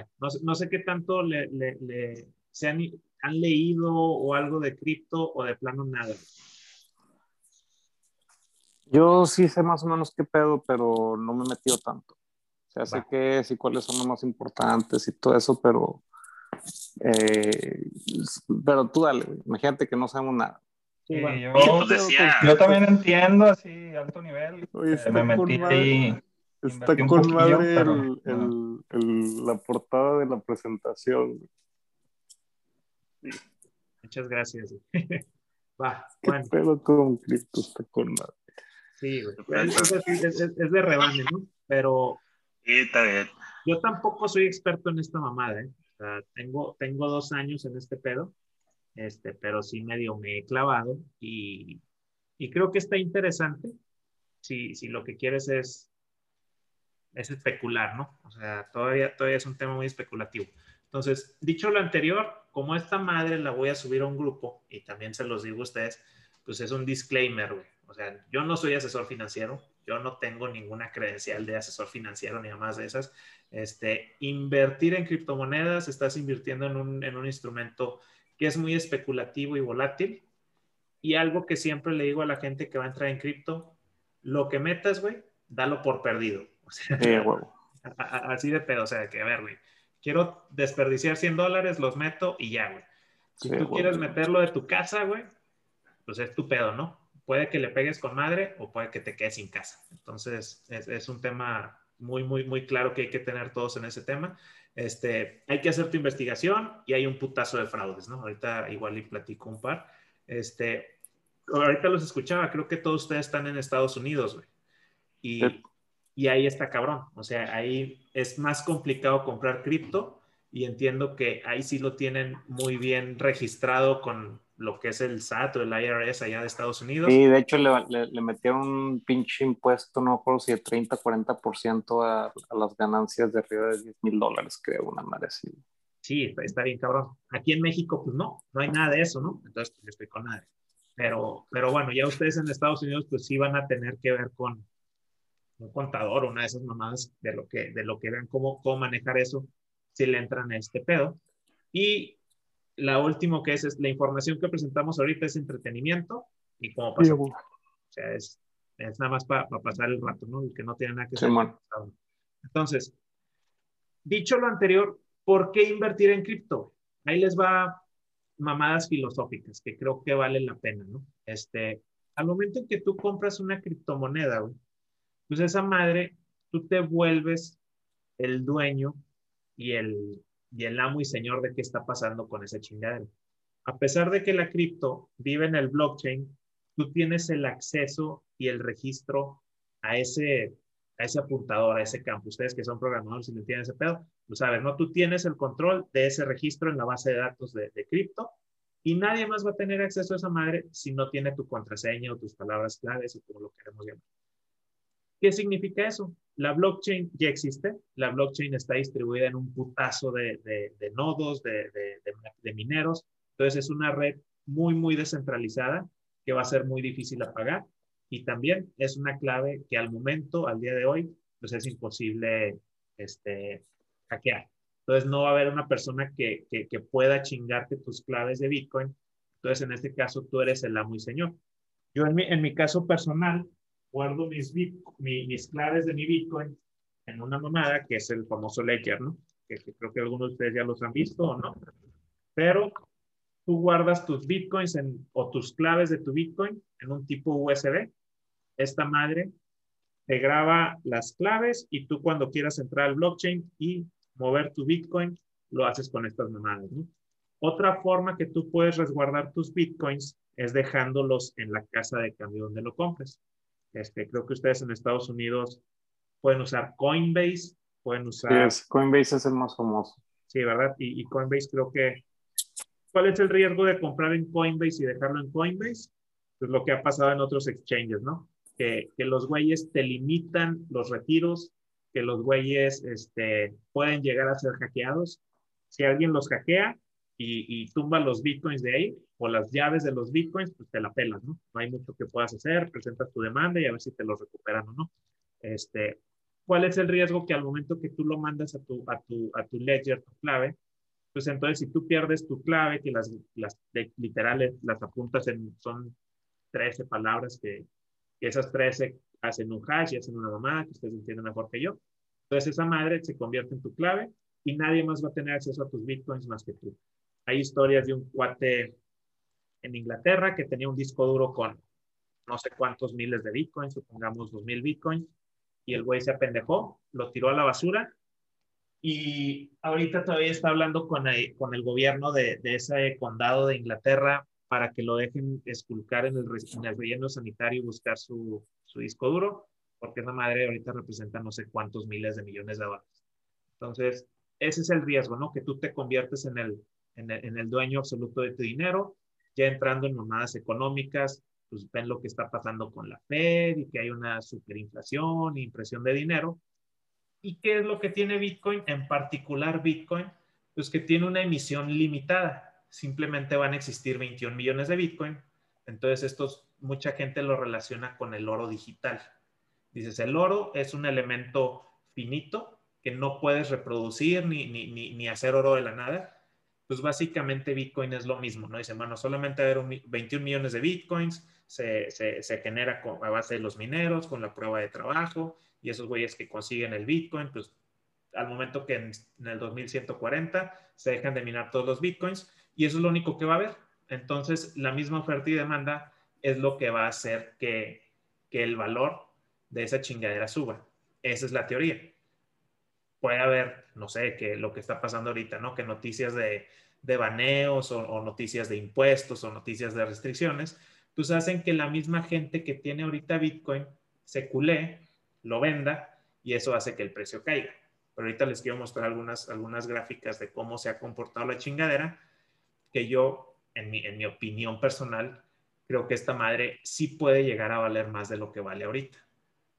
ya. No, sé- no sé qué tanto le, le, le- se han, han leído o algo de cripto o de plano nada. Yo sí sé más o menos qué pedo, pero no me he metido tanto. O sea, sé qué es y cuáles son los más importantes y todo eso, pero. eh, pero tú dale. Imagínate que no sabemos nada. Sí, bueno. yo, Pues decía, yo también entiendo así, alto nivel. Oye, eh, está me con metí madre. ahí. Está con poquillo, madre pero el- el- el- la portada de la presentación. Muchas gracias. Va, ¿Qué bueno, pedo con cripto? Está con madre. sí, güey. Es, es- es- es- es de rebane, ¿no? Pero sí, está bien. yo tampoco soy experto en esta mamada, ¿eh? O sea, tengo, tengo dos años en este pedo, este, pero sí medio me he clavado y, y creo que está interesante si, si lo que quieres es, es especular, ¿no? O sea, todavía, todavía es un tema muy especulativo. Entonces, dicho lo anterior, como esta madre la voy a subir a un grupo, y también se los digo a ustedes, pues es un disclaimer, güey. O sea, yo no soy asesor financiero, yo no tengo ninguna credencial de asesor financiero ni más de esas. Este, invertir en criptomonedas, estás invirtiendo en un, en un instrumento que es muy especulativo y volátil. Y algo que siempre le digo a la gente que va a entrar en cripto, lo que metas, güey, dalo por perdido. O sea, Sí, a huevo. a- a- así de pedo, o sea, que a ver, güey, quiero desperdiciar 100 dólares, los meto y ya, güey. Si Sí, tú huevo. quieres meterlo de tu casa, güey, pues es tu pedo, ¿no? Puede que le pegues con madre o puede que te quedes sin casa. Entonces, es, es un tema muy, muy, muy claro que hay que tener todos en ese tema. Este, hay que hacer tu investigación y hay un putazo de fraudes, ¿no? Ahorita igual y platico un par. Este, ahorita los escuchaba, creo que todos ustedes están en Estados Unidos, güey. Y, Sí. Y ahí está cabrón. O sea, ahí es más complicado comprar cripto y entiendo que ahí sí lo tienen muy bien registrado con lo que es el SAT o el IRS allá de Estados Unidos. Sí, de hecho le, le, le metieron un pinche impuesto, no por si de 30, 40% a, a las ganancias de arriba de 10 mil dólares, creo, una madre así. Sí, está, está bien cabrón. Aquí en México, pues no, no hay nada de eso, ¿no? Entonces, pues estoy con nadie. Pero, pero bueno, ya ustedes en Estados Unidos, pues sí van a tener que ver con un contador, una de esas mamadas de lo que, de lo que vean cómo, cómo manejar eso, si le entran a este pedo. Y la última que es, es la información que presentamos ahorita es entretenimiento y cómo Sí, pasa. huevo. O sea, es, es nada más para pasar el rato, ¿no? El que no tiene nada que Sí, hacer. Entonces, dicho lo anterior, ¿por qué invertir en cripto? Ahí les va mamadas filosóficas que creo que valen la pena, ¿no? Este, al momento en que tú compras una criptomoneda, güey, pues esa madre, tú te vuelves el dueño y el, y el amo y señor de qué está pasando con ese chingadero. A pesar de que la cripto vive en el blockchain, tú tienes el acceso y el registro a ese, a ese apuntador, a ese campo. Ustedes que son programadores y le entienden ese pedo, lo saben, ¿no? Tú tienes el control de ese registro en la base de datos de, de cripto y nadie más va a tener acceso a esa madre si no tiene tu contraseña o tus palabras claves o como lo queremos llamar. ¿Qué significa eso? La blockchain ya existe, la blockchain está distribuida en un putazo de, de, de nodos, de, de, mineros, entonces es una red muy, muy descentralizada que va a ser muy difícil apagar y también es una clave que al momento, al día de hoy, pues es imposible este, hackear. Entonces no va a haber una persona que, que, que pueda chingarte tus claves de Bitcoin. Entonces en este caso tú eres el amo y señor. Yo en mi, en mi caso personal guardo mis, mis claves de mi Bitcoin en una mamada que es el famoso Ledger, ¿no? Que, que, creo que algunos de ustedes ya los han visto o no. Pero tú guardas tus Bitcoins en, o tus claves de tu Bitcoin en un tipo USB. Esta madre te graba las claves y tú cuando quieras entrar al blockchain y mover tu Bitcoin, lo haces con estas mamadas, ¿no? Otra forma que tú puedes resguardar tus Bitcoins es dejándolos en la casa de cambio donde lo compres. Este, creo que ustedes en Estados Unidos pueden usar Coinbase, pueden usar... Sí, Coinbase es el más famoso. Sí, ¿verdad? Y, y, Coinbase creo que... ¿Cuál es el riesgo de comprar en Coinbase y dejarlo en Coinbase? Pues lo que ha pasado en otros exchanges, ¿no? Que, que los güeyes te limitan los retiros, que los güeyes este, pueden llegar a ser hackeados. Si alguien los hackea y, y tumba los bitcoins de ahí, o las llaves de los bitcoins, pues te la pelas, ¿no? No hay mucho que puedas hacer, presentas tu demanda y a ver si te los recuperan o no. Este, ¿cuál es el riesgo que al momento que tú lo mandas a tu, a tu, a tu ledger, tu clave, pues entonces si tú pierdes tu clave, que las, las literales, las apuntas en, son 13 palabras que, que esas 13 hacen un hash y hacen una mamada, que ustedes entienden mejor que yo. Entonces esa madre se convierte en tu clave y nadie más va a tener acceso a tus bitcoins más que tú. Hay historias de un cuate en Inglaterra que tenía un disco duro con no sé cuántos miles de bitcoins, supongamos dos mil bitcoins, y el güey se apendejó, lo tiró a la basura y ahorita todavía está hablando con el, con el gobierno de, de, ese condado de Inglaterra para que lo dejen esculcar en el, en el relleno sanitario y buscar su, su, disco duro, porque esa madre ahorita representa no sé cuántos miles de millones de dólares. Entonces, ese es el riesgo, ¿no? Que tú te conviertes en el, en el, en el dueño absoluto de tu dinero, ya entrando en mamadas económicas, pues ven lo que está pasando con la Fed y que hay una superinflación, impresión de dinero. ¿Y qué es lo que tiene Bitcoin? En particular Bitcoin, pues que tiene una emisión limitada. Simplemente van a existir 21 millones de Bitcoin. Entonces, estos, mucha gente lo relaciona con el oro digital. Dices, el oro es un elemento finito que no puedes reproducir ni, ni, ni, ni hacer oro de la nada pues básicamente Bitcoin es lo mismo, ¿no? Dice, bueno, solamente haber 21 millones de Bitcoins, se, se, genera a base de los mineros, con la prueba de trabajo, y esos güeyes que consiguen el Bitcoin, pues al momento que en, el 2140 se dejan de minar todos los Bitcoins, y eso es lo único que va a haber. Entonces, la misma oferta y demanda es lo que va a hacer que, que el valor de esa chingadera suba. Esa es la teoría. Puede haber, no sé, que lo que está pasando ahorita, ¿no? Que noticias de, de baneos o, o, noticias de impuestos o noticias de restricciones pues hacen que la misma gente que tiene ahorita Bitcoin se culé, lo venda y eso hace que el precio caiga. Pero ahorita les quiero mostrar algunas, algunas gráficas de cómo se ha comportado la chingadera, que yo, en mi, en mi opinión personal, creo que esta madre sí puede llegar a valer más de lo que vale ahorita.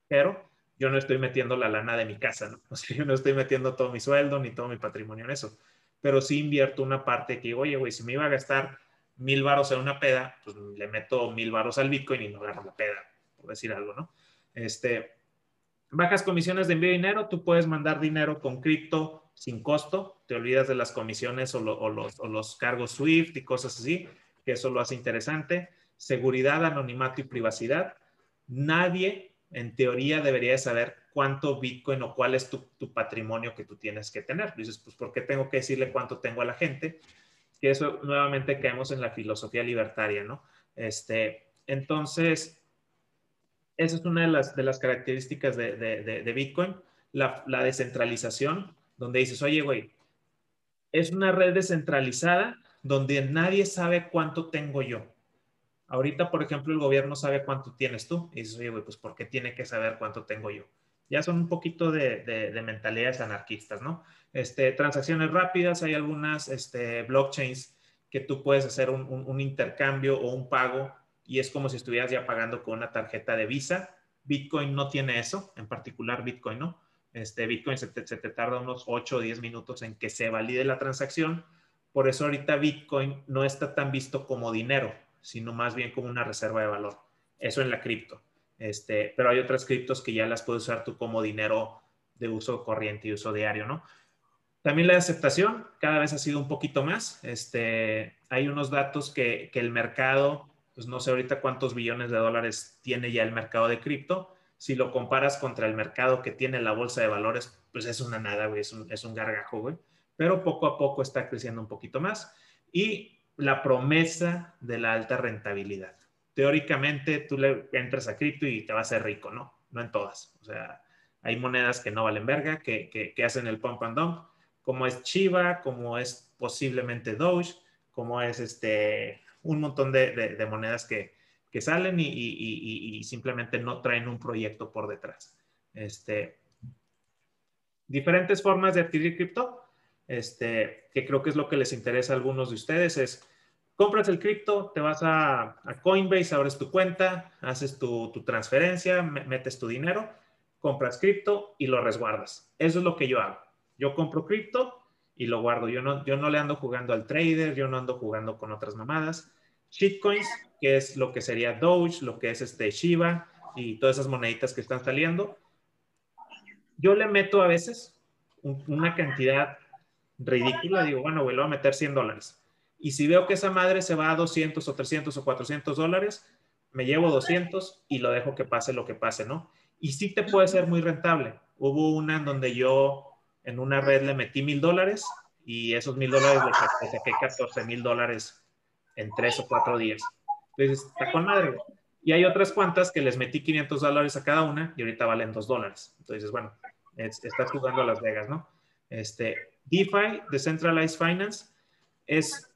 Pero yo no estoy metiendo la lana de mi casa, ¿no? O sea, yo no estoy metiendo todo mi sueldo ni todo mi patrimonio en eso. Pero sí invierto una parte que, oye, güey, si me iba a gastar mil varos en una peda, pues le meto mil varos al Bitcoin y no agarro la peda, por decir algo, ¿no? Este, bajas comisiones de envío de dinero, tú puedes mandar dinero con cripto sin costo, te olvidas de las comisiones o, o, los, o, los, cargos SWIFT y cosas así, que eso lo hace interesante. Seguridad, anonimato y privacidad. Nadie, en teoría, debería saber cuánto Bitcoin o cuál es tu, patrimonio que tú tienes que tener. Dices, pues, ¿por qué tengo que decirle cuánto tengo a la gente? que eso nuevamente caemos en la filosofía libertaria, ¿no? Este, entonces, esa es una de las, características de Bitcoin, la, la, descentralización, donde dices, oye, güey, es una red descentralizada donde nadie sabe cuánto tengo yo. Ahorita, por ejemplo, el gobierno sabe cuánto tienes tú. Y dices, oye, pues ¿por qué tiene que saber cuánto tengo yo? Ya son un poquito de, de mentalidades anarquistas, ¿no? Este, transacciones rápidas, hay algunas este, blockchains que tú puedes hacer un, un, intercambio o un pago y es como si estuvieras ya pagando con una tarjeta de Visa. Bitcoin no tiene eso, en particular Bitcoin, ¿no? Este, Bitcoin se te, se te tarda unos 8 o 10 minutos en que se valide la transacción. Por eso ahorita Bitcoin no está tan visto como dinero, sino más bien como una reserva de valor. Eso en la cripto. Este, pero hay otras criptos que ya las puedes usar tú como dinero de uso corriente y uso diario, ¿no? También la aceptación cada vez ha sido un poquito más. Este, hay unos datos que, que el mercado, pues no sé ahorita cuántos billones de dólares tiene ya el mercado de cripto. Si lo comparas contra el mercado que tiene la bolsa de valores, pues es una nada, güey, es un, es un gargajo, güey. Pero poco a poco está creciendo un poquito más. Y la promesa de la alta rentabilidad. Teóricamente, tú le entras a cripto y te vas a ser rico, ¿no? No en todas. O sea, hay monedas que no valen verga, que, que, hacen el pump and dump como es Chiva, como es posiblemente Doge, como es este, un montón de, monedas que, que salen y, y, y, simplemente no traen un proyecto por detrás. Este, diferentes formas de adquirir cripto, este, que creo que es lo que les interesa a algunos de ustedes, es compras el cripto, te vas a, a, Coinbase, abres tu cuenta, haces tu, tu transferencia, metes tu dinero, compras cripto y lo resguardas. Eso es lo que yo hago. Yo compro cripto y lo guardo. Yo no, yo no le ando jugando al trader, yo no ando jugando con otras mamadas. Shitcoins, que es lo que sería Doge, lo que es este Shiba y todas esas moneditas que están saliendo. yo le meto a veces una cantidad ridícula, digo, bueno, voy a meter 100 dólares. Y si veo que esa madre se va a 200 o 300 o 400 dólares, me llevo 200 y lo dejo que pase lo que pase, ¿no? Y sí te puede ser muy rentable. Hubo una en donde yo en una red le metí mil dólares y esos mil dólares le saqué 14 mil dólares en tres o cuatro días. Entonces, está con madre. Y hay otras cuantas que les metí 500 dólares a cada una y ahorita valen 2 dólares. Entonces, bueno, estás jugando a Las Vegas, ¿no? Este, DeFi, Decentralized Finance, es,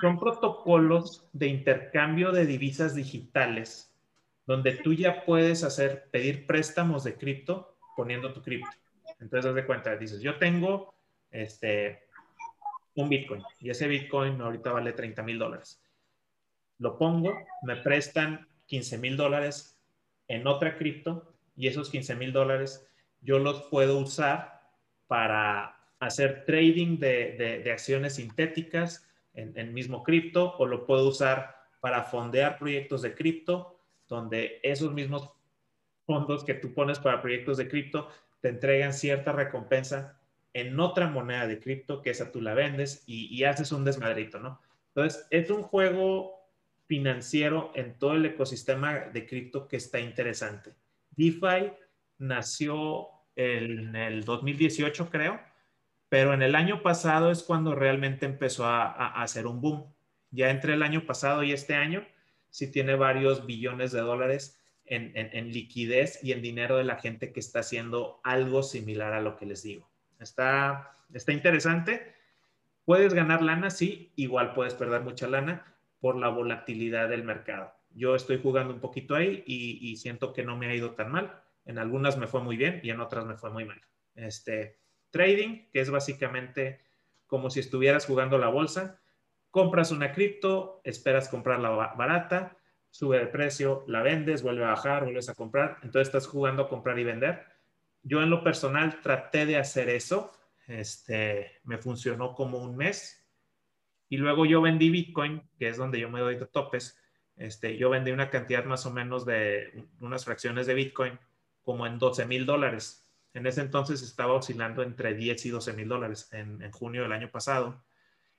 son protocolos de intercambio de divisas digitales donde tú ya puedes hacer, pedir préstamos de cripto poniendo tu cripto. Entonces, haz de cuenta, dices, yo tengo este, un Bitcoin y ese Bitcoin ahorita vale 30 mil dólares. Lo pongo, me prestan 15 mil dólares en otra cripto y esos 15 mil dólares yo los puedo usar para hacer trading de, acciones sintéticas en, el mismo cripto o lo puedo usar para fondear proyectos de cripto donde esos mismos fondos que tú pones para proyectos de cripto te entregan cierta recompensa en otra moneda de cripto que esa tú la vendes y, y haces un desmadrito, ¿no? Entonces, es un juego financiero en todo el ecosistema de cripto que está interesante. DeFi nació en el 2018, creo, pero en el año pasado es cuando realmente empezó a, hacer un boom. Ya entre el año pasado y este año, sí tiene varios billones de dólares en, liquidez y en dinero de la gente que está haciendo algo similar a lo que les digo. Está, está interesante. Puedes ganar lana, sí, igual puedes perder mucha lana, por la volatilidad del mercado. Yo estoy jugando un poquito ahí y, siento que no me ha ido tan mal. En algunas me fue muy bien y en otras me fue muy mal. Este, trading, que es básicamente como si estuvieras jugando la bolsa, compras una cripto, esperas comprarla barata, sube de precio, la vendes, vuelve a bajar, vuelves a comprar, entonces estás jugando a comprar y vender. Yo en lo personal traté de hacer eso, este, me funcionó como un mes, y luego yo vendí Bitcoin, que es donde yo me doy de topes. Este, yo vendí una cantidad más o menos de unas fracciones de Bitcoin como en 12 mil dólares. En ese entonces estaba oscilando entre 10 y 12 mil dólares en, junio del año pasado.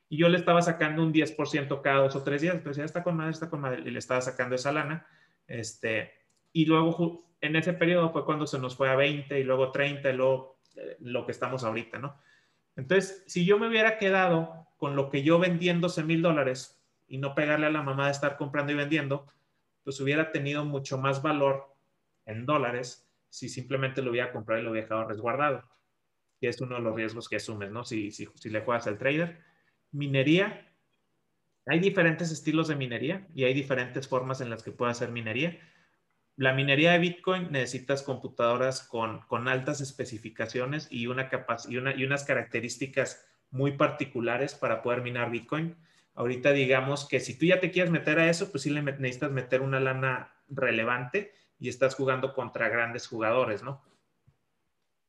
Y yo le estaba sacando un 10% cada dos o tres días. Entonces ya está con madre, está con madre. Y le estaba sacando esa lana. Este, y luego en ese periodo fue cuando se nos fue a 20 y luego 30 y luego eh, lo que estamos ahorita, ¿no? Entonces, si yo me hubiera quedado con lo que yo vendí en 12 mil dólares y no pegarle a la mamá de estar comprando y vendiendo, pues hubiera tenido mucho más valor en dólares si simplemente lo hubiera comprado y lo hubiera dejado resguardado. Que es uno de los riesgos que asumes, ¿no? Si, si, si le juegas al trader. Minería. Hay diferentes estilos de minería y hay diferentes formas en las que puede hacer minería la minería de Bitcoin necesitas computadoras con, altas especificaciones y, una y, una, y unas características muy particulares para poder minar Bitcoin. Ahorita digamos que si tú ya te quieres meter a eso, pues sí le necesitas meter una lana relevante y estás jugando contra grandes jugadores, ¿no?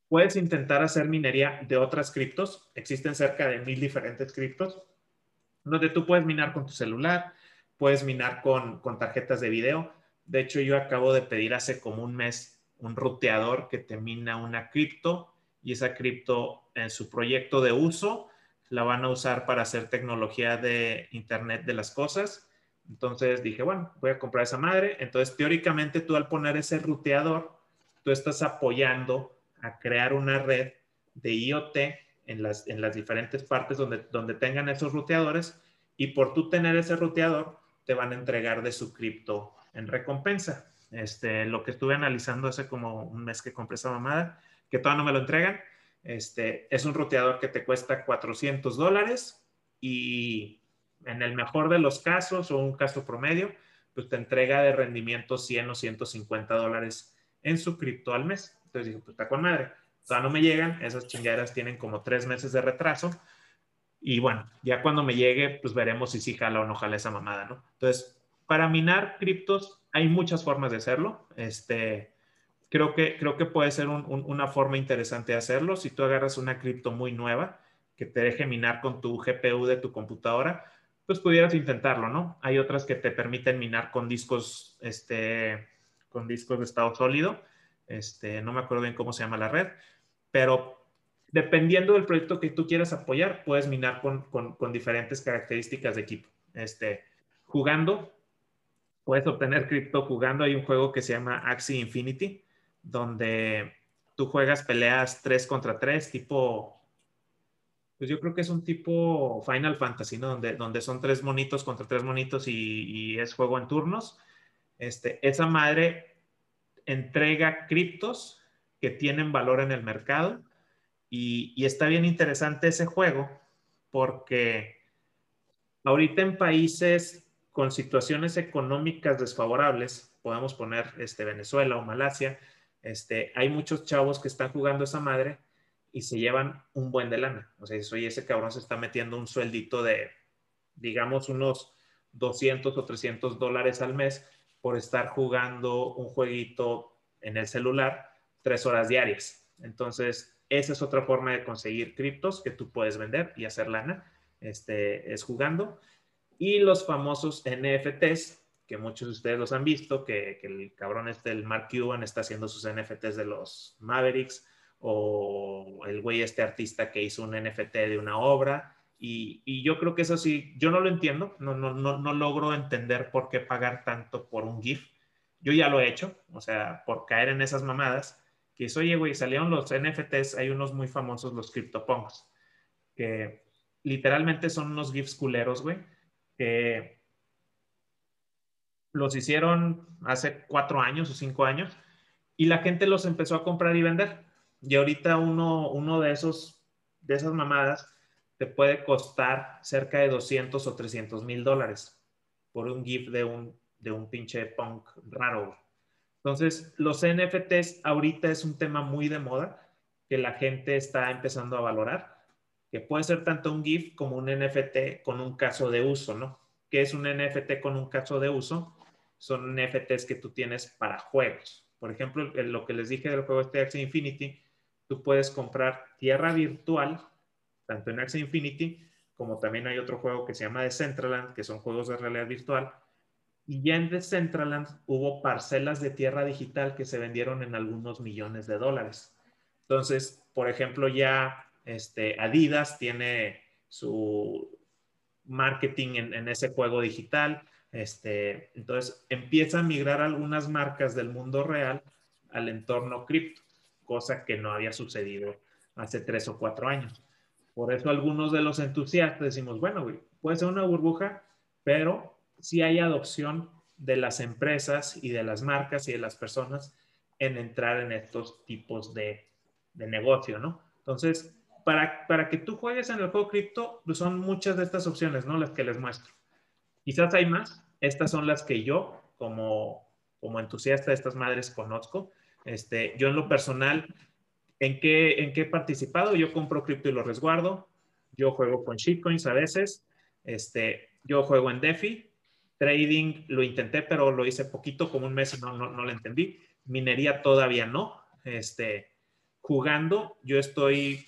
Puedes intentar hacer minería de otras criptos. Existen cerca de mil diferentes criptos, donde tú puedes minar con tu celular, puedes minar con, con tarjetas de video de hecho, yo acabo de pedir hace como un mes un ruteador que te mina una cripto y esa cripto en su proyecto de uso la van a usar para hacer tecnología de Internet de las cosas. Entonces dije, bueno, voy a comprar esa madre. Entonces, teóricamente, tú al poner ese ruteador, tú estás apoyando a crear una red de IoT en las, en las diferentes partes donde, donde tengan esos ruteadores y por tú tener ese ruteador, te van a entregar de su cripto en recompensa. Este, lo que estuve analizando hace como un mes que compré esa mamada, que todavía no me lo entregan, este, es un roteador que te cuesta 400 dólares y en el mejor de los casos o un caso promedio, pues te entrega de rendimiento 100 o 150 dólares en su cripto al mes. Entonces dije, pues está con madre. Todavía no me llegan, esas chingaderas tienen como tres meses de retraso. Y bueno, ya cuando me llegue, pues veremos si sí jala o no jala esa mamada, ¿no? Entonces, para minar criptos hay muchas formas de hacerlo. Este, creo, que, creo que puede ser una forma interesante de hacerlo. Si tú agarras una cripto muy nueva que te deje minar con tu GPU de tu computadora, pues pudieras intentarlo, ¿no? Hay otras que te permiten minar con discos, este, con discos de estado sólido. Este, no me acuerdo bien cómo se llama la red, pero dependiendo del proyecto que tú quieras apoyar, puedes minar con, con, diferentes características de equipo. Este, jugando, puedes obtener cripto jugando. Hay un juego que se llama Axie Infinity, donde tú juegas peleas 3 contra 3, tipo, pues yo creo que es un tipo Final Fantasy, ¿no? Donde, donde son tres monitos contra tres monitos y, y es juego en turnos. Este, esa madre entrega criptos que tienen valor en el mercado y, está bien interesante ese juego porque ahorita en países con situaciones económicas desfavorables, podemos poner este, Venezuela o Malasia, este, hay muchos chavos que están jugando esa madre y se llevan un buen de lana. O sea, oye, ese cabrón se está metiendo un sueldito de, digamos, unos 200 o 300 dólares al mes por estar jugando un jueguito en el celular tres horas diarias. Entonces, esa es otra forma de conseguir criptos que tú puedes vender y hacer lana, este, es jugando. Y los famosos NFTs, que muchos de ustedes los han visto, que, el cabrón este, el Mark Cuban, está haciendo sus NFTs de los Mavericks, o el güey este artista que hizo un NFT de una obra. Y, y, yo creo que eso sí, yo no lo entiendo, no, no, no, no logro entender por qué pagar tanto por un GIF yo ya lo he hecho, o sea, por caer en esas mamadas, que es, oye, güey, salieron los NFTs, hay unos muy famosos, los CryptoPunks, que literalmente son unos GIFs culeros, güey, que los hicieron hace cuatro años o cinco años y la gente los empezó a comprar y vender. Y ahorita uno, uno de esos, de esas mamadas, te puede costar cerca de 200 o 300 mil dólares por un GIF de un de un pinche punk raro. Entonces, los NFTs ahorita es un tema muy de moda que la gente está empezando a valorar, que puede ser tanto un GIF como un NFT con un caso de uso, ¿no? ¿Qué es un NFT con un caso de uso? Son NFTs que tú tienes para juegos. Por ejemplo, lo que les dije del juego este Axie Infinity, tú puedes comprar tierra virtual, tanto en Axie Infinity como también hay otro juego que se llama Decentraland, que son juegos de realidad virtual, y ya en Decentraland hubo parcelas de tierra digital que se vendieron en algunos millones de dólares. Entonces, por ejemplo, ya este, Adidas tiene su marketing en, ese juego digital. Este, entonces, empieza a migrar algunas marcas del mundo real al entorno cripto, cosa que no había sucedido hace tres o cuatro años. Por eso algunos de los entusiastas decimos, bueno, puede ser una burbuja, pero si hay adopción de las empresas y de las marcas y de las personas en entrar en estos tipos de, negocio, ¿no? Entonces, para, para, que tú juegues en el juego cripto, pues son muchas de estas opciones, ¿no? Las que les muestro. Quizás hay más. Estas son las que yo, como, como entusiasta de estas madres, conozco. Este, yo en lo personal, ¿en qué, ¿en qué he participado? Yo compro cripto y lo resguardo. Yo juego con shitcoins a veces. Este, yo juego en DeFi, Trading lo intenté, pero lo hice poquito, como un mes y no, no, no lo entendí. Minería todavía no. Este, jugando, yo estoy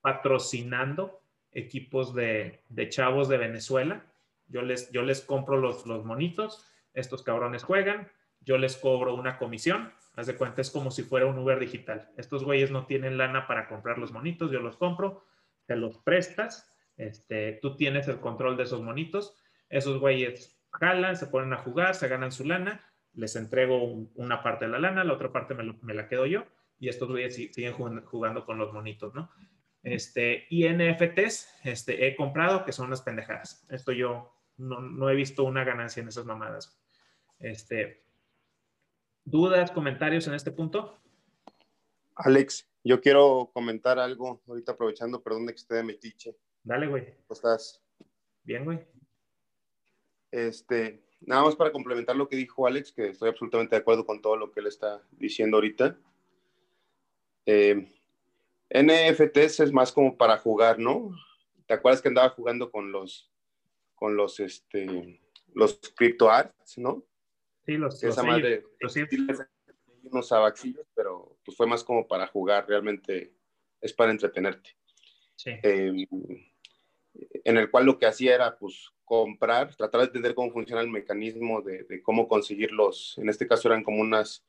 patrocinando equipos de, de, chavos de Venezuela. Yo les, yo les compro los, los monitos, estos cabrones juegan, yo les cobro una comisión. Haz de cuenta, es como si fuera un Uber digital. Estos güeyes no tienen lana para comprar los monitos, yo los compro, te los prestas, este, tú tienes el control de esos monitos esos güeyes jalan, se ponen a jugar, se ganan su lana, les entrego una parte de la lana, la otra parte me, la quedo yo y estos güeyes siguen jugando con los monitos, ¿no? Este, y NFTs este, he comprado que son unas pendejadas. Esto yo no, he visto una ganancia en esas mamadas. Este, ¿Dudas, comentarios en este punto? Alex, yo quiero comentar algo ahorita aprovechando, perdón de que esté de metiche. Dale, güey. ¿Cómo estás? Bien, güey. Este, nada más para complementar lo que dijo Alex, que estoy absolutamente de acuerdo con todo lo que él está diciendo ahorita. Eh, NFTs es más como para jugar, ¿no? ¿Te acuerdas que andaba jugando con los, con los, este, los crypto arts, ¿no? Sí, los, Esa madre, los unos abaxillos, pero pues fue más como para jugar, realmente es para entretenerte. Sí. Eh, en el cual lo que hacía era pues comprar, tratar de entender cómo funciona el mecanismo de, cómo conseguir los, en este caso eran como unas,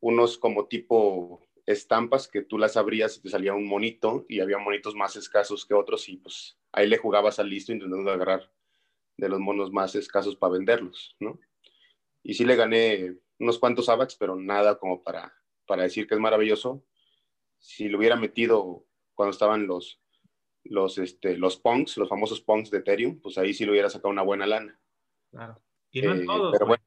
unos como tipo estampas que tú las abrías y te salía un monito y había monitos más escasos que otros y pues ahí le jugabas al listo intentando agarrar de los monos más escasos para venderlos, ¿no? Y sí le gané unos cuantos AVAX, pero nada como para, para decir que es maravilloso. Si lo hubiera metido cuando estaban los, los, este, los punks, los famosos punks de Ethereum, pues ahí sí lo hubiera sacado una buena lana. Claro. Y no Eh, todos, pero bueno,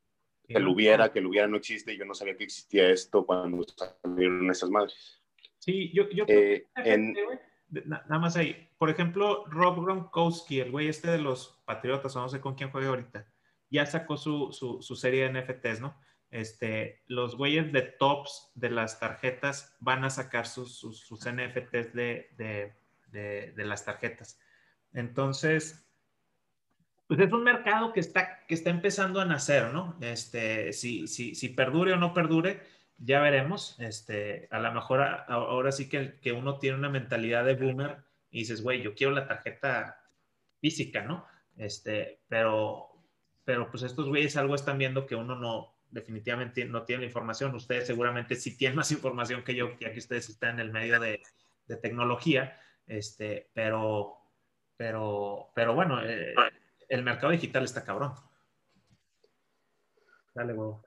que no lo hubiera, todos. que lo hubiera no existe, yo no sabía que existía esto cuando salieron esas madres. Sí, yo, yo creo Eh, que en- gente, nada más ahí. Por ejemplo, Rob Gronkowski, el güey este de los Patriotas, o no sé con quién juega ahorita, ya sacó su, su, su serie de NFTs, ¿no? Este, los güeyes de tops de las tarjetas van a sacar sus, sus, sus NFTs de, de, de, de las tarjetas. Entonces, pues es un mercado que está, que está empezando a nacer, ¿no? Este, si, si, si perdure o no perdure, ya veremos. Este, a lo mejor a- ahora sí que, que uno tiene una mentalidad de boomer y dices, güey, yo quiero la tarjeta física, ¿no? Este, pero, pero pues estos güeyes algo están viendo que uno no, definitivamente no tiene la información. Ustedes seguramente sí tienen más información que yo, ya que ustedes están en el medio de, de tecnología, este, pero, pero, pero bueno, eh, el mercado digital está cabrón. Dale, huevo.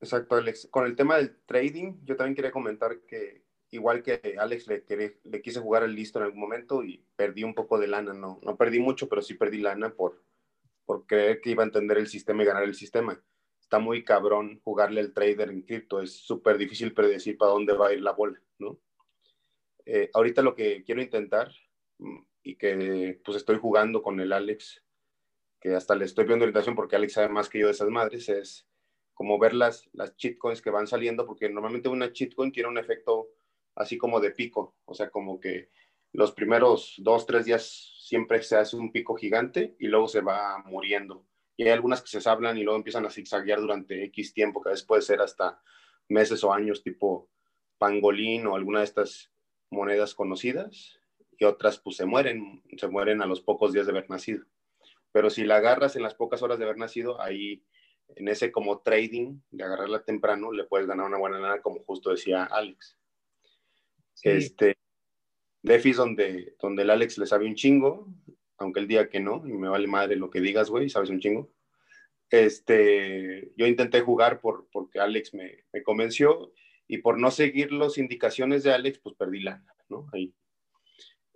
Exacto, Alex. Con el tema del trading, yo también quería comentar que igual que Alex le, quería- le quise jugar el listo en algún momento y perdí un poco de lana, no, no perdí mucho, pero sí perdí lana por, por creer que iba a entender el sistema y ganar el sistema. Está muy cabrón jugarle al trader en cripto, es súper difícil predecir para dónde va a ir la bola, ¿no? Eh, ahorita lo que quiero intentar mm, y que pues estoy jugando con el Alex, que hasta le estoy viendo orientación porque Alex sabe más que yo de esas madres, es como ver las, las shitcoins que van saliendo, porque normalmente una shitcoin tiene un efecto así como de pico, o sea, como que los primeros dos, tres días siempre se hace un pico gigante y luego se va muriendo. Y hay algunas que se sablan y luego empiezan a zigzaguear durante X tiempo, que a veces puede ser hasta meses o años, tipo pangolín o alguna de estas monedas conocidas, y otras pues se mueren, se mueren a los pocos días de haber nacido. Pero si la agarras en las pocas horas de haber nacido, ahí en ese como trading de agarrarla temprano, le puedes ganar una buena lana, como justo decía Alex. Sí. Este, Defis donde, donde el Alex le sabe un chingo, aunque el día que no, y me vale madre lo que digas, güey, sabes un chingo. Este, yo intenté jugar por, porque Alex me, convenció y por no seguir las indicaciones de Alex, pues perdí lana, ¿no? Ahí.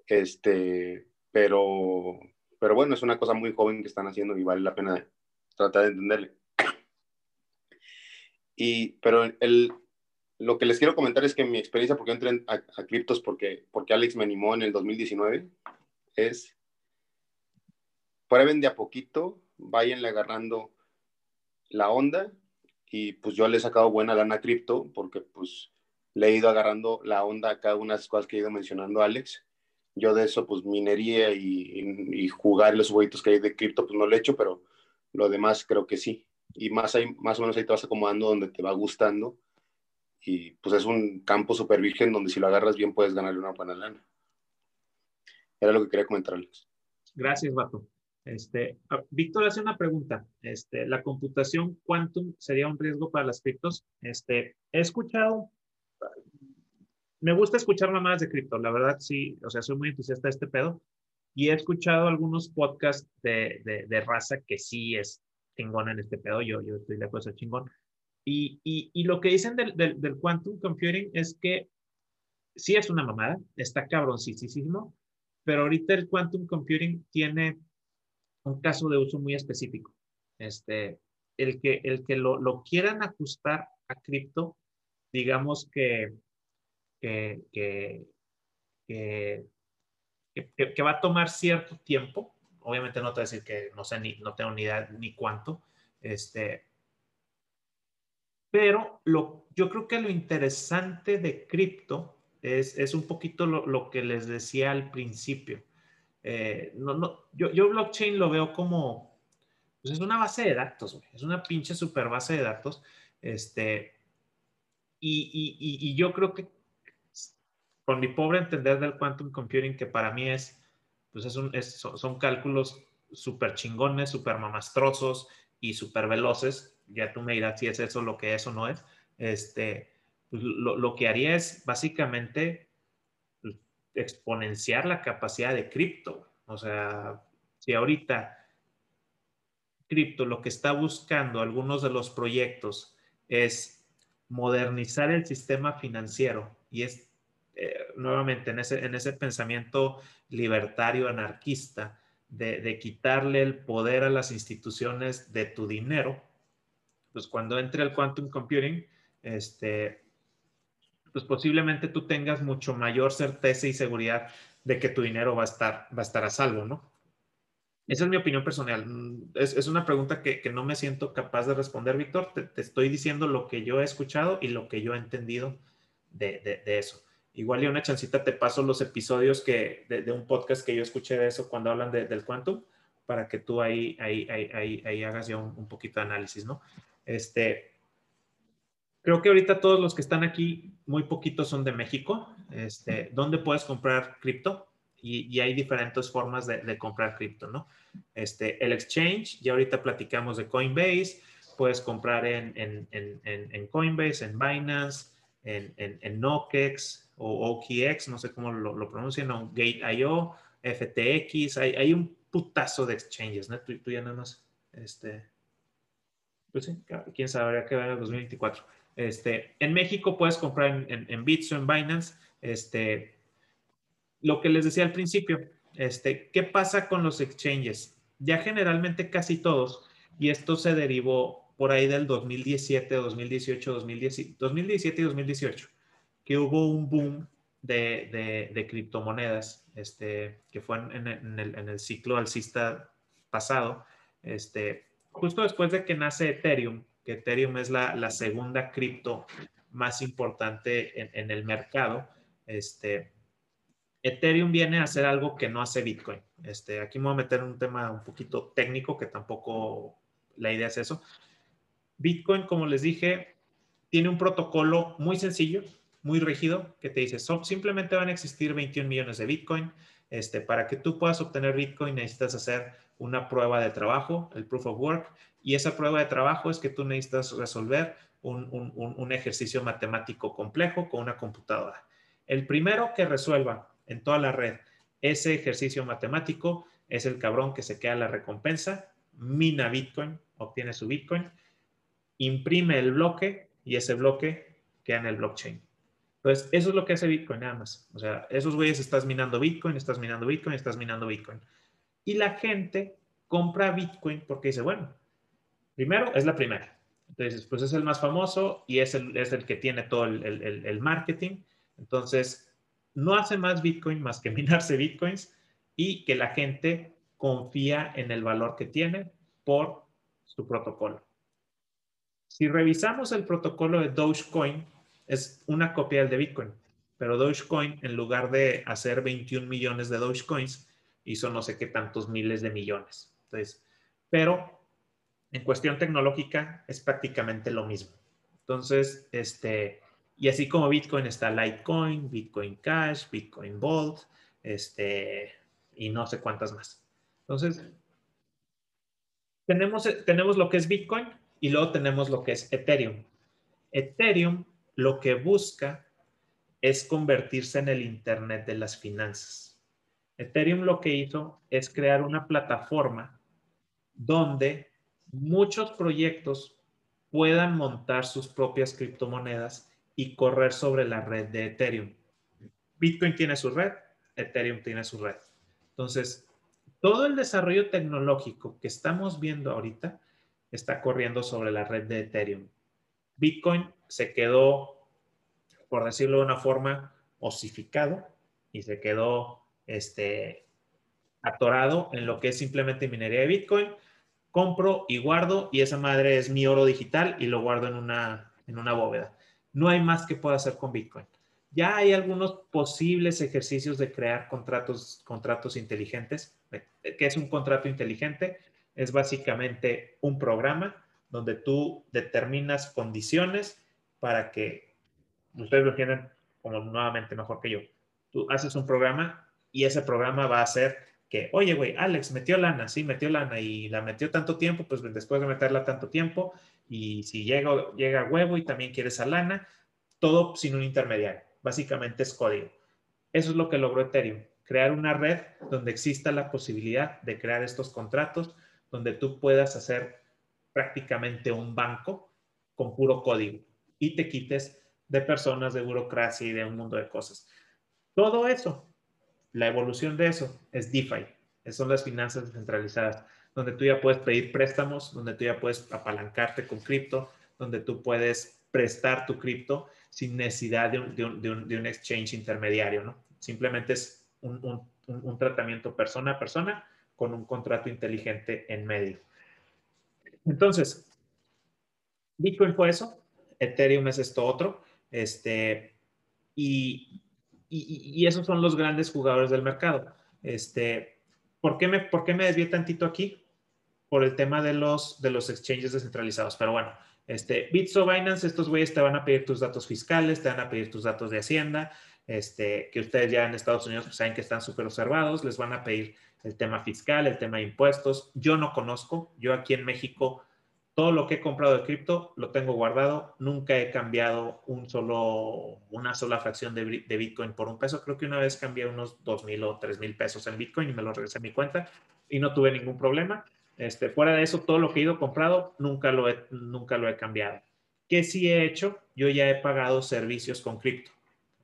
Este, pero, pero bueno, es una cosa muy joven que están haciendo y vale la pena tratar de entenderle. Y, pero el, lo que les quiero comentar es que mi experiencia, porque entré a, a criptos, porque, porque Alex me animó en el 2019, es prueben de a poquito, váyanle agarrando la onda y pues yo le he sacado buena lana a cripto porque pues le he ido agarrando la onda a cada una de las cosas que ha ido mencionando Alex. Yo de eso pues minería y, jugar los jueguitos que hay de cripto pues no lo he hecho, pero lo demás creo que sí. Y más, ahí, más o menos ahí te vas acomodando donde te va gustando y pues es un campo súper virgen donde si lo agarras bien puedes ganarle una buena. Era lo que quería comentarles. Gracias, Vato. Este, Víctor hace una pregunta. Este, ¿La computación quantum sería un riesgo para las criptos? Este, he escuchado, me gusta escuchar mamadas de cripto, la verdad sí, o sea, soy muy entusiasta de este pedo y he escuchado algunos podcasts de, de, de raza que sí es chingón en este pedo, yo, yo estoy de acuerdo, chingón. Y, lo que dicen del, quantum computing es que sí es una mamada, está cabroncísimo, pero ahorita el quantum computing tiene un caso de uso muy específico. Este, el que, el que lo, quieran ajustar a cripto, digamos que, que, que va a tomar cierto tiempo. Obviamente no te voy a decir que no sé ni, no tengo ni idea ni cuánto. Este, pero lo, yo creo que lo interesante de cripto es, es, un poquito lo, lo, que les decía al principio. Eh, no, no, yo, yo, blockchain lo veo como, pues es una base de datos, es una pinche super base de datos. Este, y, y, y, yo creo que con mi pobre entender del quantum computing, que para mí es, pues es un, es, son, son cálculos súper chingones, súper mamastrosos y súper veloces, ya tú me dirás si es eso lo que eso no es, este, pues, lo, lo, que haría es básicamente pues, exponenciar la capacidad de cripto. O sea, si ahorita cripto lo que está buscando algunos de los proyectos es modernizar el sistema financiero y es eh, nuevamente en ese, en ese pensamiento libertario anarquista de, de, quitarle el poder a las instituciones de tu dinero, pues cuando entre el quantum computing, este, pues posiblemente tú tengas mucho mayor certeza y seguridad de que tu dinero va a estar, va a, estar a salvo, ¿no? Esa es mi opinión personal. Es, es una pregunta que, que, no me siento capaz de responder, Víctor. Te, te, estoy diciendo lo que yo he escuchado y lo que yo he entendido de, de, de eso. Igual y una chancita te paso los episodios que, de, un podcast que yo escuché de eso cuando hablan del quantum, para que tú ahí, ahí, ahí, ahí, ahí hagas ya un, un, poquito de análisis, ¿no? Este, creo que ahorita todos los que están aquí, muy poquitos son de México. Este, ¿Dónde puedes comprar cripto? Y, hay diferentes formas de, comprar cripto, ¿no? Este, el exchange, ya ahorita platicamos de Coinbase, puedes comprar en, en, en, en Coinbase, en Binance, en, Nokex o OKX, no sé cómo lo, lo pronuncian, o Gate.io, FTX, hay, un putazo de exchanges, ¿no? Tú, tú ya no nos, este, pues quién sabe, qué va en el 2024. Este, en México puedes comprar en, en, en Bits o en Binance, este, lo que les decía al principio, este, ¿qué pasa con los exchanges? Ya generalmente casi todos, y esto se derivó por ahí del 2017, 2018, 2017, 2017 y 2018, que hubo un boom de, de, de criptomonedas, este, que fue en, en, el, en, el, ciclo alcista pasado, este, justo después de que nace Ethereum, que Ethereum es la, segunda cripto más importante en, el mercado, este, Ethereum viene a hacer algo que no hace Bitcoin. Este, aquí me voy a meter un tema un poquito técnico, que tampoco la idea es eso. Bitcoin, como les dije, tiene un protocolo muy sencillo, muy rígido, que te dice, simplemente van a existir 21 millones de Bitcoin. Este, para que tú puedas obtener Bitcoin necesitas hacer una prueba de trabajo, el proof of work, y esa prueba de trabajo es que tú necesitas resolver un, un, un ejercicio matemático complejo con una computadora. El primero que resuelva en toda la red ese ejercicio matemático es el cabrón que se queda la recompensa, mina Bitcoin, obtiene su Bitcoin, imprime el bloque y ese bloque queda en el blockchain. Entonces, eso es lo que hace Bitcoin nada más. O sea, esos güeyes estás minando Bitcoin, estás minando Bitcoin, estás minando Bitcoin. Y la gente compra Bitcoin porque dice, bueno, primero es la primera. Entonces, pues es el más famoso y es el, es el que tiene todo el, el, el marketing. Entonces, no hace más Bitcoin más que minarse Bitcoins y que la gente confía en el valor que tiene por su protocolo. Si revisamos el protocolo de Dogecoin, es una copia del de Bitcoin, pero Dogecoin, en lugar de hacer 21 millones de Dogecoins, hizo no sé qué tantos miles de millones. Entonces, pero en cuestión tecnológica es prácticamente lo mismo. Entonces, este, y así como Bitcoin está Litecoin, Bitcoin Cash, Bitcoin Vault, este, y no sé cuántas más. Entonces, tenemos, tenemos lo que es Bitcoin y luego tenemos lo que es Ethereum. Ethereum lo que busca es convertirse en el Internet de las finanzas. Ethereum lo que hizo es crear una plataforma donde muchos proyectos puedan montar sus propias criptomonedas y correr sobre la red de Ethereum. Bitcoin tiene su red, Ethereum tiene su red. Entonces, todo el desarrollo tecnológico que estamos viendo ahorita está corriendo sobre la red de Ethereum. Bitcoin se quedó, por decirlo de una forma, osificado y se quedó este, atorado en lo que es simplemente minería de Bitcoin. Compro y guardo y esa madre es mi oro digital y lo guardo en una, en una bóveda. No hay más que pueda hacer con Bitcoin. Ya hay algunos posibles ejercicios de crear contratos, contratos inteligentes. ¿Qué es un contrato inteligente? Es básicamente un programa donde tú determinas condiciones para que, ustedes lo entiendan como nuevamente mejor que yo, tú haces un programa y ese programa va a hacer que, oye, güey, Alex metió lana, sí, metió lana y la metió tanto tiempo, pues después de meterla tanto tiempo, y si llega, llega huevo y también quiere esa lana, todo sin un intermediario. Básicamente es código. Eso es lo que logró Ethereum, crear una red donde exista la posibilidad de crear estos contratos, donde tú puedas hacer prácticamente un banco con puro código y te quites de personas, de burocracia y de un mundo de cosas. Todo eso, la evolución de eso es DeFi, son las finanzas descentralizadas, donde tú ya puedes pedir préstamos, donde tú ya puedes apalancarte con cripto, donde tú puedes prestar tu cripto sin necesidad de un, exchange intermediario, ¿no? Simplemente es un, un tratamiento persona a persona con un contrato inteligente en medio. Entonces, Bitcoin fue eso, Ethereum es esto otro, este, y, y, esos son los grandes jugadores del mercado. Este, ¿por, qué me, ¿Por qué me desvié tantito aquí? Por el tema de los, de los exchanges descentralizados. Pero bueno, este, Bits o Binance, estos güeyes te van a pedir tus datos fiscales, te van a pedir tus datos de Hacienda, este, que ustedes ya en Estados Unidos pues, saben que están súper observados, les van a pedir el tema fiscal, el tema de impuestos. Yo no conozco, yo aquí en México todo lo que he comprado de cripto lo tengo guardado. Nunca he cambiado un solo, una sola fracción de, Bitcoin por un peso. Creo que una vez cambié unos dos mil o tres mil pesos en Bitcoin y me lo regresé a mi cuenta y no tuve ningún problema. Este, fuera de eso, todo lo que he ido comprado nunca lo he, nunca lo he cambiado. ¿Qué sí he hecho? Yo ya he pagado servicios con cripto.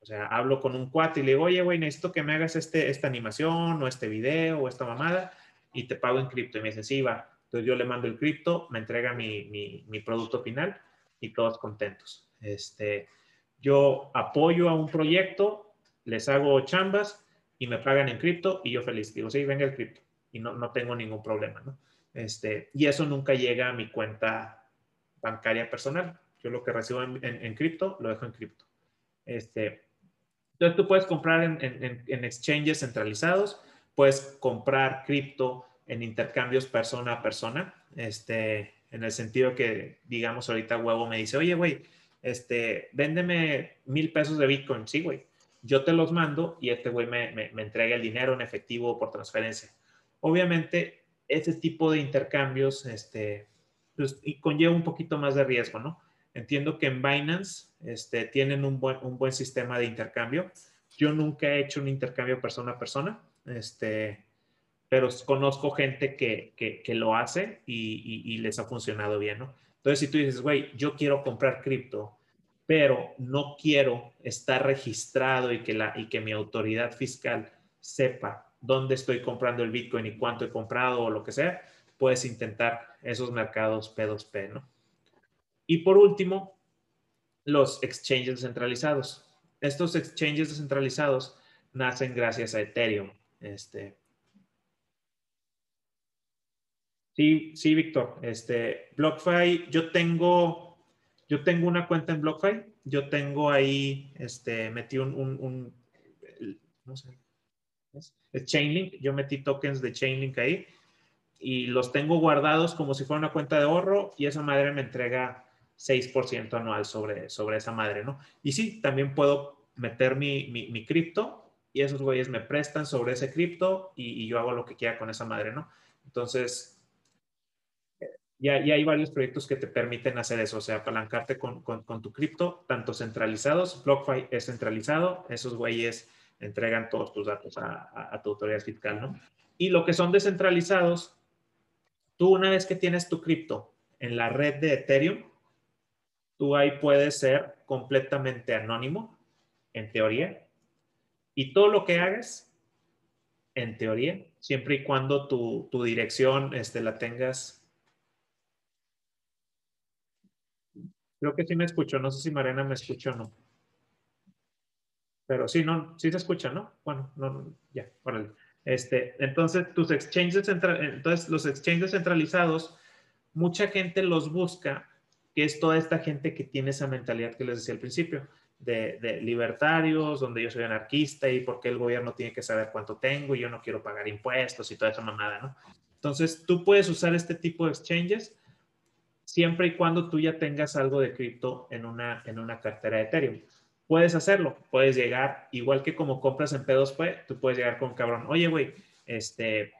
O sea, hablo con un cuate y le digo, oye, güey, necesito que me hagas este, esta animación o este video o esta mamada y te pago en cripto. Y me dice, sí, va entonces yo le mando el cripto, me entrega mi, mi, producto final y todos contentos. Este, yo apoyo a un proyecto, les hago chambas y me pagan en cripto y yo feliz. Digo, sí, venga el cripto y no, no tengo ningún problema, ¿no? Este, y eso nunca llega a mi cuenta bancaria personal. Yo lo que recibo en, en, cripto lo dejo en cripto. Este, entonces tú puedes comprar en, en, en exchanges centralizados, puedes comprar cripto en intercambios persona a persona, este, en el sentido que, digamos, ahorita huevo me dice, oye, güey, este, véndeme mil pesos de Bitcoin. Sí, güey. Yo te los mando y este güey me, me, entrega el dinero en efectivo o por transferencia. Obviamente, ese tipo de intercambios, este, pues, y conlleva un poquito más de riesgo, ¿no? Entiendo que en Binance este, tienen un buen, un buen sistema de intercambio. Yo nunca he hecho un intercambio persona a persona. Este, pero conozco gente que, que, lo hace y, y, les ha funcionado bien, ¿no? Entonces, si tú dices, güey, yo quiero comprar cripto, pero no quiero estar registrado y que, la, y que mi autoridad fiscal sepa dónde estoy comprando el Bitcoin y cuánto he comprado o lo que sea, puedes intentar esos mercados P2P, ¿no? Y por último, los exchanges descentralizados. Estos exchanges descentralizados nacen gracias a Ethereum. Este, Sí, sí, Víctor. Este, BlockFi, yo tengo, yo tengo una cuenta en BlockFi. Yo tengo ahí, este, metí un, un, no sé, es Chainlink. Yo metí tokens de Chainlink ahí y los tengo guardados como si fuera una cuenta de ahorro y esa madre me entrega 6% anual sobre, sobre esa madre, ¿no? Y sí, también puedo meter mi, mi, cripto y esos güeyes me prestan sobre ese cripto y, y, yo hago lo que quiera con esa madre, ¿no? Entonces, y, hay varios proyectos que te permiten hacer eso, o sea, apalancarte con, tu cripto, tanto centralizados, BlockFi es centralizado, esos güeyes entregan todos tus datos a, a, tu autoridad fiscal, ¿no? Y lo que son descentralizados, tú una vez que tienes tu cripto en la red de Ethereum, tú ahí puedes ser completamente anónimo, en teoría, y todo lo que hagas, en teoría, siempre y cuando tu, tu dirección este, la tengas Creo que sí me escuchó, no sé si Marena me escuchó o no. Pero sí, no, sí se escucha, ¿no? Bueno, no, ya, órale. Este, entonces, tus exchanges, entonces los exchanges centralizados, mucha gente los busca, que es toda esta gente que tiene esa mentalidad que les decía al principio, de, libertarios, donde yo soy anarquista y porque el gobierno tiene que saber cuánto tengo y yo no quiero pagar impuestos y toda esa mamada, ¿no? Entonces, tú puedes usar este tipo de exchanges siempre y cuando tú ya tengas algo de cripto en una, en una cartera de Ethereum. Puedes hacerlo, puedes llegar, igual que como compras en P2P, tú puedes llegar con cabrón, oye, güey, este,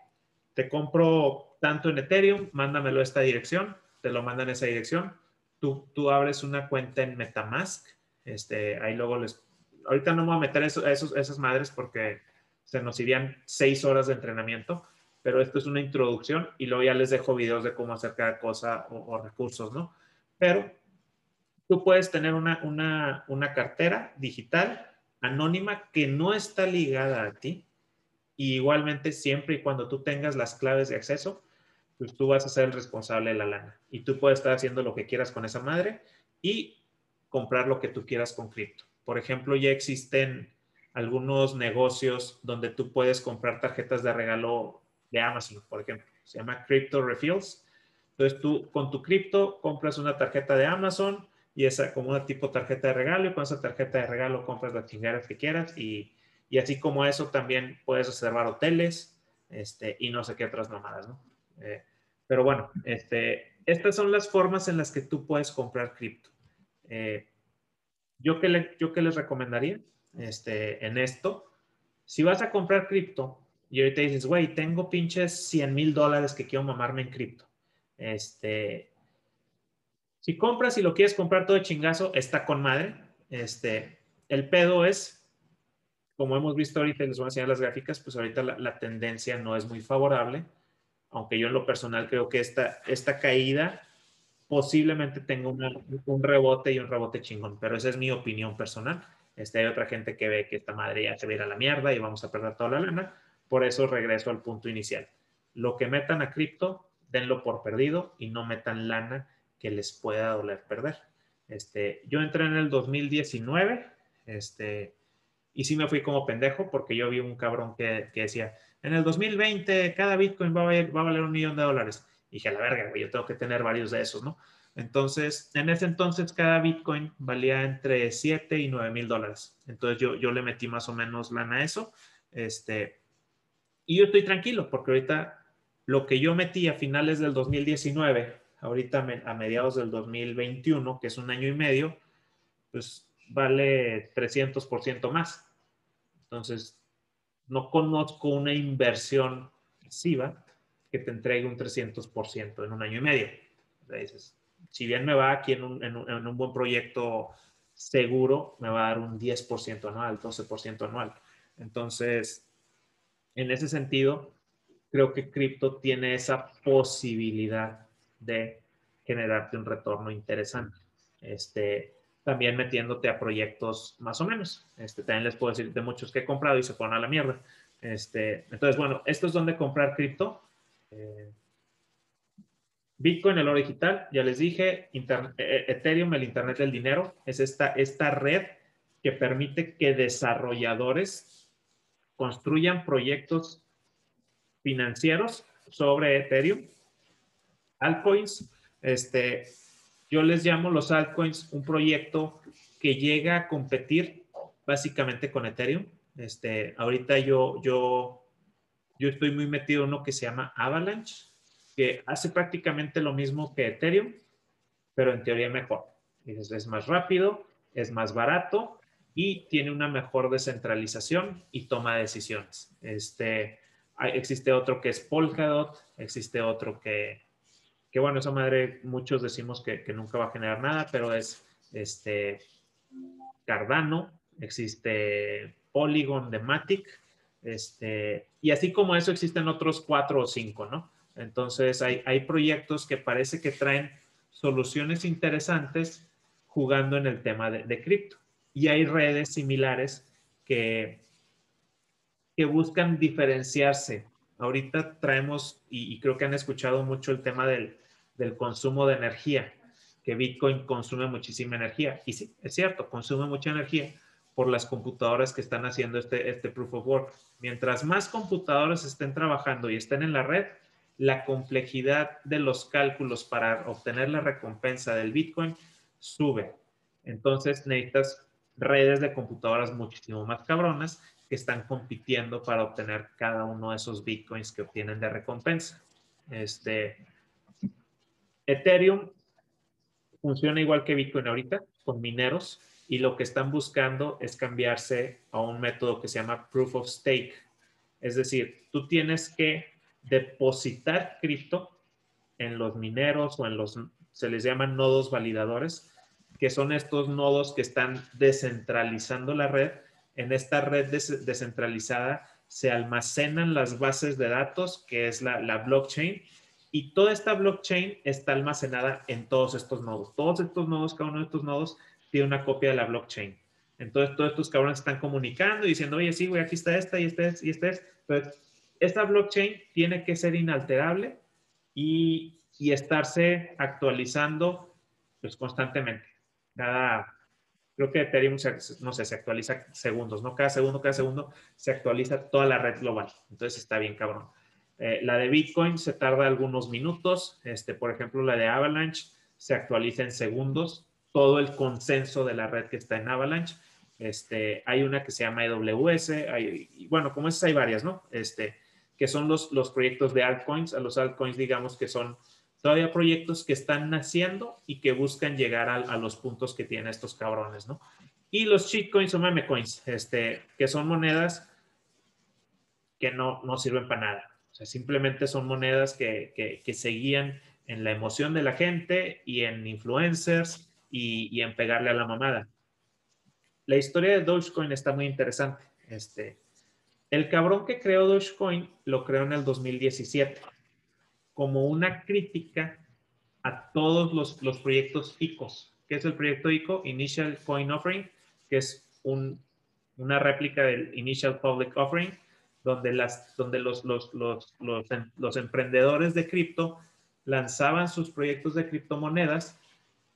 te compro tanto en Ethereum, mándamelo a esta dirección, te lo mandan a esa dirección, tú, tú abres una cuenta en Metamask, Este, ahí luego les... Ahorita no me voy a meter eso, esos, esas madres porque se nos irían seis horas de entrenamiento, pero esto es una introducción y luego ya les dejo videos de cómo hacer cada cosa o, recursos, ¿no? Pero tú puedes tener una, una, una cartera digital anónima que no está ligada a ti. Y igualmente, siempre y cuando tú tengas las claves de acceso, pues tú vas a ser el responsable de la lana. Y tú puedes estar haciendo lo que quieras con esa madre y comprar lo que tú quieras con cripto. Por ejemplo, ya existen algunos negocios donde tú puedes comprar tarjetas de regalo de Amazon, por ejemplo. Se llama Crypto Refills. Entonces tú con tu cripto compras una tarjeta de Amazon y esa como una tipo tarjeta de regalo y con esa tarjeta de regalo compras las chingaderas que quieras y, y así como eso también puedes reservar hoteles este, y no sé qué otras mamadas, ¿no? Eh, pero bueno, este, estas son las formas en las que tú puedes comprar cripto. Eh, yo, que le, yo que les recomendaría este, en esto, si vas a comprar cripto y ahorita dices, güey, tengo pinches 100 mil dólares que quiero mamarme en cripto. Este, si compras y lo quieres comprar todo de chingazo, está con madre. Este, el pedo es, como hemos visto ahorita, les voy a enseñar las gráficas, pues ahorita la, la tendencia no es muy favorable, aunque yo en lo personal creo que esta, esta caída posiblemente tenga una, un rebote y un rebote chingón, pero esa es mi opinión personal. Este, hay otra gente que ve que esta madre ya se va a ir a la mierda y vamos a perder toda la lana. Por eso regreso al punto inicial. Lo que metan a cripto, denlo por perdido y no metan lana que les pueda doler perder. Este, yo entré en el 2019 este, y sí me fui como pendejo porque yo vi un cabrón que, que decía, en el 2020 cada Bitcoin va a, valer, un millón de dólares. Y dije, la verga, yo tengo que tener varios de esos, ¿no? Entonces, en ese entonces cada Bitcoin valía entre 7 y 9 mil dólares. Entonces yo, yo le metí más o menos lana a eso. Este, y yo estoy tranquilo porque ahorita lo que yo metí a finales del 2019, ahorita a mediados del 2021, que es un año y medio, pues vale 300% más. Entonces, no conozco una inversión pasiva que te entregue un 300% en un año y medio. Dices, si bien me va aquí en un, en un, en un buen proyecto seguro, me va a dar un 10% anual, 12% anual. Entonces, en ese sentido, creo que cripto tiene esa posibilidad de generarte un retorno interesante. Este, también metiéndote a proyectos más o menos. Este, también les puedo decir de muchos que he comprado y se ponen a la mierda. Este, entonces, bueno, esto es donde comprar cripto. Eh, Bitcoin, el oro digital, ya les dije, Inter eh, Ethereum, el Internet del dinero, es esta, esta red que permite que desarrolladores construyan proyectos financieros sobre Ethereum. Altcoins, este, yo les llamo los altcoins un proyecto que llega a competir básicamente con Ethereum. Este, ahorita yo, yo, yo estoy muy metido en uno que se llama Avalanche, que hace prácticamente lo mismo que Ethereum, pero en teoría mejor. Es más rápido, es más barato y tiene una mejor descentralización y toma de decisiones. Este, existe otro que es Polkadot, existe otro que, que bueno, esa madre muchos decimos que, que, nunca va a generar nada, pero es este Cardano, existe Polygon de Matic, este, y así como eso existen otros cuatro o cinco, ¿no? Entonces hay, hay proyectos que parece que traen soluciones interesantes jugando en el tema de, de cripto. Y hay redes similares que, que buscan diferenciarse ahorita traemos, y, y, creo que han escuchado mucho el tema del, del, consumo de energía, que Bitcoin consume muchísima energía. Y sí, es cierto, consume mucha energía por las computadoras que están haciendo este, este proof of work. Mientras más computadoras estén trabajando y estén en la red, la complejidad de los cálculos para obtener la recompensa del Bitcoin sube. Entonces necesitas redes de computadoras muchísimo más cabronas que están compitiendo para obtener cada uno de esos bitcoins que obtienen de recompensa. Este, Ethereum funciona igual que Bitcoin ahorita, con mineros, y lo que están buscando es cambiarse a un método que se llama Proof of Stake. Es decir, tú tienes que depositar cripto en los mineros o en los, se les llaman nodos validadores, que son estos nodos que están descentralizando la red. En esta red descentralizada se almacenan las bases de datos, que es la, blockchain, y toda esta blockchain está almacenada en todos estos nodos. Todos estos nodos, cada uno de estos nodos tiene una copia de la blockchain. Entonces, todos estos cabrones están comunicando y diciendo, oye, sí, güey, aquí está esta y esta y esta es. Pero esta blockchain tiene que ser inalterable y, y estarse actualizando pues, constantemente. Cada, creo que Ethereum, no sé, se actualiza segundos, ¿no? Cada segundo, cada segundo se actualiza toda la red global. Entonces está bien cabrón. Eh, la de Bitcoin se tarda algunos minutos. Este, por ejemplo, la de Avalanche se actualiza en segundos. Todo el consenso de la red que está en Avalanche. Este, hay una que se llama y bueno, como esas hay varias, ¿no? Este, que son los, los proyectos de altcoins. A los altcoins, digamos que son todavía proyectos que están naciendo y que buscan llegar a, a los puntos que tienen estos cabrones, ¿no? Y los shitcoins o memecoins, este, que son monedas que no, no sirven para nada sea, simplemente son monedas que, que, se guían en la emoción de la gente y en influencers y, y, en pegarle a la mamada. La historia de Dogecoin está muy interesante. Este, el cabrón que creó Dogecoin lo creó en el 2017 como una crítica a todos los, los proyectos ICOs. ¿Qué es el proyecto ICO? Initial Coin Offering, que es un, una réplica del Initial Public Offering donde, las, donde los, los, los, los, emprendedores de cripto lanzaban sus proyectos de criptomonedas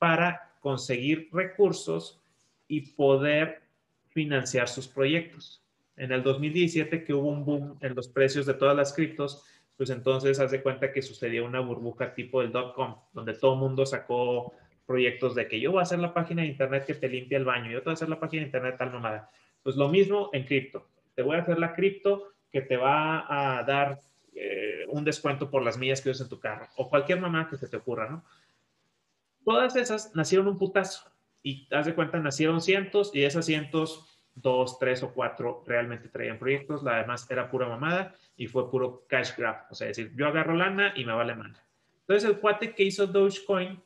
para conseguir recursos y poder financiar sus proyectos. En el 2017 que hubo un boom en los precios de todas las criptos, pues entonces haz de cuenta que sucedió una burbuja tipo del dot-com, donde todo el mundo sacó proyectos de que yo voy a hacer la página de internet que te limpia el baño, yo te voy a hacer la página de internet tal nomada. Pues lo mismo en cripto. Te voy a hacer la cripto que te va a dar eh, un descuento por las millas que usas en tu carro o cualquier mamá que se te ocurra, ¿no? Todas esas nacieron un putazo y haz de cuenta, nacieron cientos y esas cientos, dos, tres o cuatro realmente traían proyectos, la demás era pura mamada y fue puro cash grab, o sea, decir, yo agarro lana y me vale mano. Entonces el cuate que hizo Dogecoin,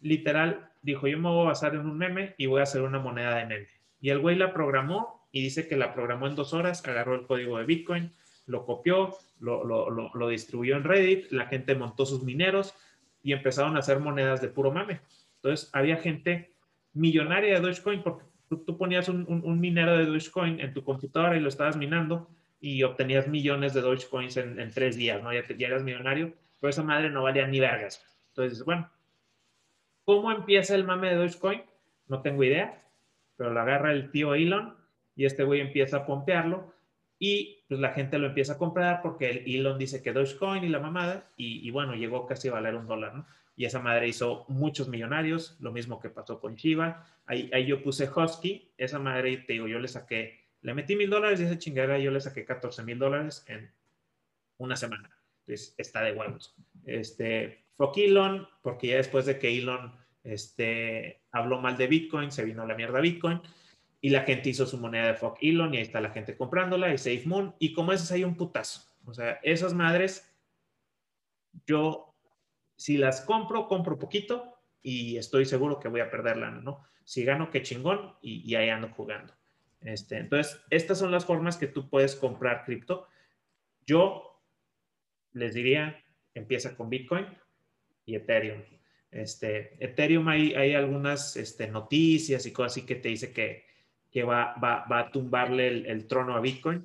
literal, dijo, yo me voy a basar en un meme y voy a hacer una moneda de meme. Y el güey la programó y dice que la programó en dos horas, agarró el código de Bitcoin, lo copió, lo, lo, lo, distribuyó en Reddit, la gente montó sus mineros y empezaron a hacer monedas de puro mame. Entonces había gente millonaria de Dogecoin porque tú, ponías un, minero de Dogecoin en tu computadora y lo estabas minando y obtenías millones de Dogecoins en, en tres días, ¿no? Ya, te, ya eras millonario, pero esa madre no valía ni vergas. Entonces, bueno, ¿cómo empieza el mame de Dogecoin? No tengo idea, pero lo agarra el tío Elon y este güey empieza a pompearlo y pues la gente lo empieza a comprar porque el Elon dice que Dogecoin y la mamada y, bueno, llegó casi a valer un dólar, ¿no? Y esa madre hizo muchos millonarios, lo mismo que pasó con Shiba. Ahí, ahí yo puse Husky, esa madre, te digo, yo le saqué, le metí mil dólares y esa chingada yo le saqué 14 mil dólares en una semana. Entonces, está de huevos. Este, fuck Elon, porque ya después de que Elon este, habló mal de Bitcoin, se vino la mierda Bitcoin y la gente hizo su moneda de fuck Elon y ahí está la gente comprándola y SafeMoon y como esas hay un putazo. O sea, esas madres, yo si las compro, compro poquito y estoy seguro que voy a perderla, ¿no? Si gano, qué chingón y, ahí ando jugando. Este, entonces, estas son las formas que tú puedes comprar cripto. Yo les diría, empieza con Bitcoin y Ethereum. Este, Ethereum hay, hay algunas este, noticias y cosas así que te dice que, que va, va, va a tumbarle el, trono a Bitcoin.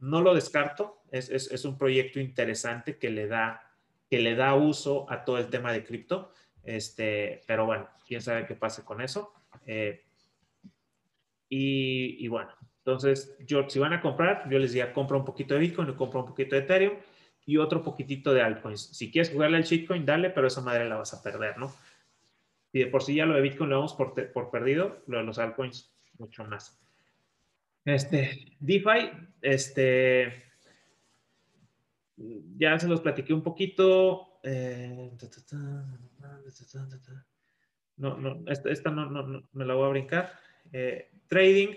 No lo descarto, es, es, es, un proyecto interesante que le da, que le da uso a todo el tema de cripto, este, pero bueno, quién sabe qué pase con eso. Eh, y, y, bueno, entonces, yo, si van a comprar, yo les diría, compra un poquito de Bitcoin compra un poquito de Ethereum y otro poquitito de altcoins. Si quieres jugarle al shitcoin, dale, pero esa madre la vas a perder, ¿no? Y de por sí ya lo de Bitcoin lo vamos por, por perdido, lo de los altcoins mucho más. Este, DeFi, este, ya se los platiqué un poquito. Eh, no, no, esta, no, no, me la voy a brincar. Eh, trading,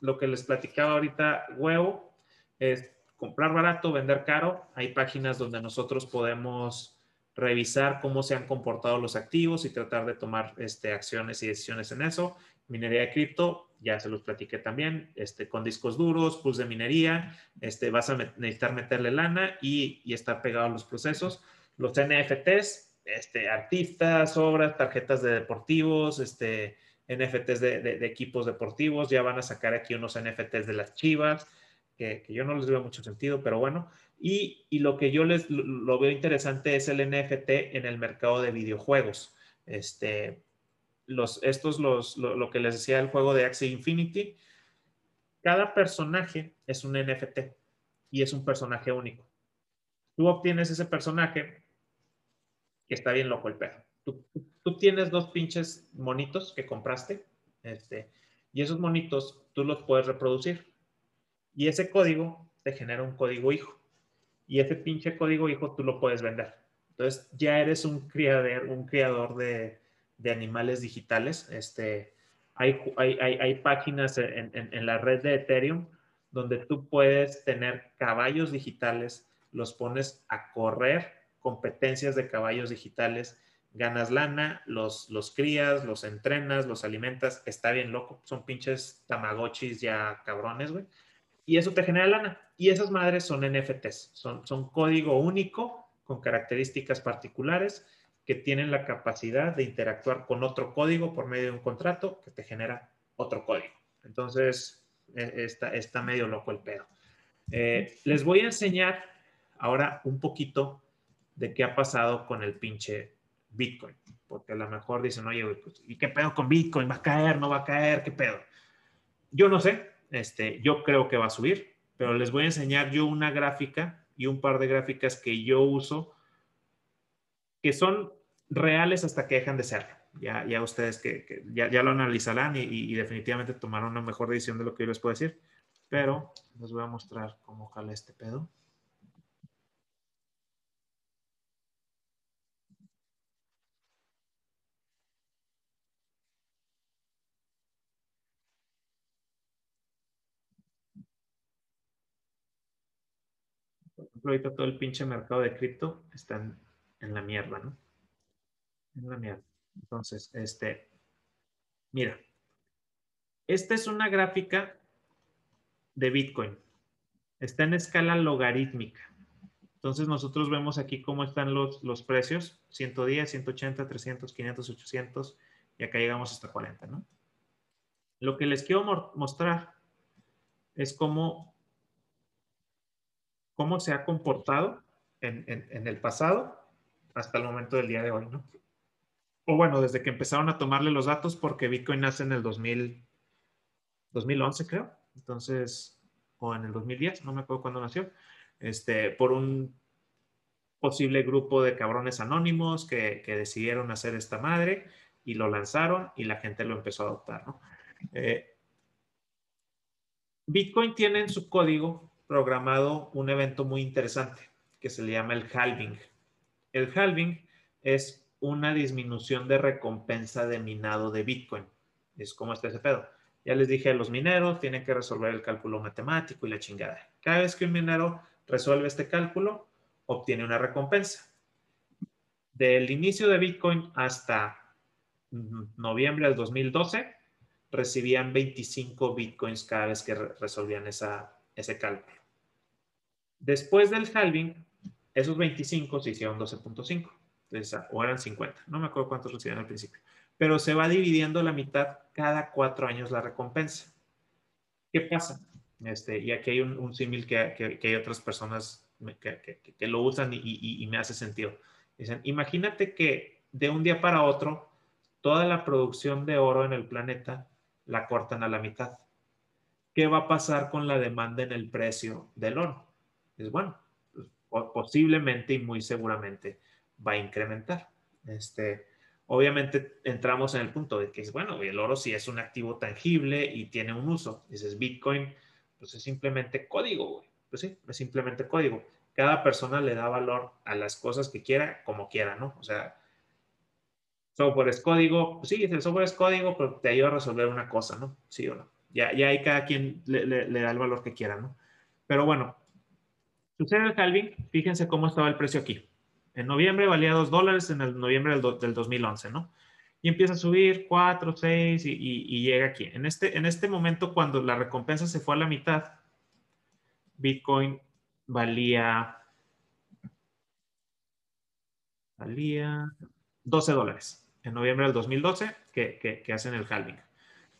lo que les platicaba ahorita, huevo, es comprar barato, vender caro. Hay páginas donde nosotros podemos revisar cómo se han comportado los activos y tratar de tomar este, acciones y decisiones en eso. Minería de cripto, ya se los platiqué también, este, con discos duros, pools de minería, este, vas a necesitar meterle lana y, y, estar pegado a los procesos. Los NFTs, este, artistas, obras, tarjetas de deportivos, este, NFTs de, de, equipos deportivos, ya van a sacar aquí unos NFTs de las chivas, que, que yo no les veo mucho sentido, pero bueno. Y, y lo que yo les lo, veo interesante es el NFT en el mercado de videojuegos. Este, los, estos, los, lo, que les decía el juego de Axie Infinity, cada personaje es un NFT y es un personaje único. Tú obtienes ese personaje que está bien loco el perro. Tú, tú, tienes dos pinches monitos que compraste este, y esos monitos tú los puedes reproducir y ese código te genera un código hijo y ese pinche código hijo tú lo puedes vender. Entonces ya eres un criador, un criador de, de animales digitales. Este, hay, hay, hay, páginas en, en, la red de Ethereum donde tú puedes tener caballos digitales, los pones a correr competencias de caballos digitales, ganas lana, los, los crías, los entrenas, los alimentas, está bien loco, son pinches tamagotchis ya cabrones, güey. Y eso te genera lana. Y esas madres son NFTs, son, son código único con características particulares que tienen la capacidad de interactuar con otro código por medio de un contrato que te genera otro código. Entonces, e, está, está medio loco el pedo. Eh, les voy a enseñar ahora un poquito de qué ha pasado con el pinche Bitcoin. Porque a lo mejor dicen, oye, pues, ¿y qué pedo con Bitcoin? ¿Va a caer? ¿No va a caer? ¿Qué pedo? Yo no sé. Este, yo creo que va a subir, pero les voy a enseñar yo una gráfica y un par de gráficas que yo uso que son reales hasta que dejan de ser. Ya, ya ustedes que, ya, ya, lo analizarán y, y, definitivamente tomarán una mejor decisión de lo que yo les puedo decir. Pero les voy a mostrar cómo jala este pedo. Por ejemplo, ahorita todo el pinche mercado de cripto está en, en la mierda, ¿no? En la mierda. Entonces, este, mira, esta es una gráfica de Bitcoin. Está en escala logarítmica. Entonces nosotros vemos aquí cómo están los, los precios, 110, 180, 300, 500, 800 y acá llegamos hasta 40, ¿no? Lo que les quiero mostrar es cómo, cómo se ha comportado en, en, en el pasado hasta el momento del día de hoy, ¿no? O bueno, desde que empezaron a tomarle los datos, porque Bitcoin nace en el 2000, 2011, creo. Entonces, o en el 2010, no me acuerdo cuándo nació, este, por un posible grupo de cabrones anónimos que, que, decidieron hacer esta madre y lo lanzaron y la gente lo empezó a adoptar, ¿no? Eh, Bitcoin tiene en su código programado un evento muy interesante que se le llama el halving. El halving es una disminución de recompensa de minado de Bitcoin. Es como está ese pedo. Ya les dije, los mineros tienen que resolver el cálculo matemático y la chingada. Cada vez que un minero resuelve este cálculo, obtiene una recompensa. Del inicio de Bitcoin hasta noviembre del 2012, recibían 25 Bitcoins cada vez que resolvían esa, ese cálculo. Después del halving, esos 25 se hicieron 12.5, o eran 50, no me acuerdo cuántos recibían al principio, pero se va dividiendo la mitad cada cuatro años la recompensa. ¿Qué pasa? Este, y aquí hay un, símil que, que, que, hay otras personas que, que lo usan y, y, y, me hace sentido. Dicen, imagínate que de un día para otro, toda la producción de oro en el planeta la cortan a la mitad. ¿Qué va a pasar con la demanda en el precio del oro? Es bueno, posiblemente y muy seguramente va a incrementar. Este, obviamente entramos en el punto de que es bueno, el oro sí es un activo tangible y tiene un uso. Dices Bitcoin, pues es simplemente código, güey. Pues sí, es simplemente código. Cada persona le da valor a las cosas que quiera, como quiera, ¿no? O sea, software es código, pues sí, el software es código, pero te ayuda a resolver una cosa, ¿no? Sí o no. Ya, ya hay cada quien le, le, le da el valor que quiera, ¿no? Pero bueno, Sucede el halving, fíjense cómo estaba el precio aquí. En noviembre valía 2 dólares en el noviembre del, do- del 2011, ¿no? Y empieza a subir 4, 6 y, llega aquí. En este, en este momento, cuando la recompensa se fue a la mitad, Bitcoin valía, valía 12 dólares en noviembre del 2012 que, que, que hacen el halving.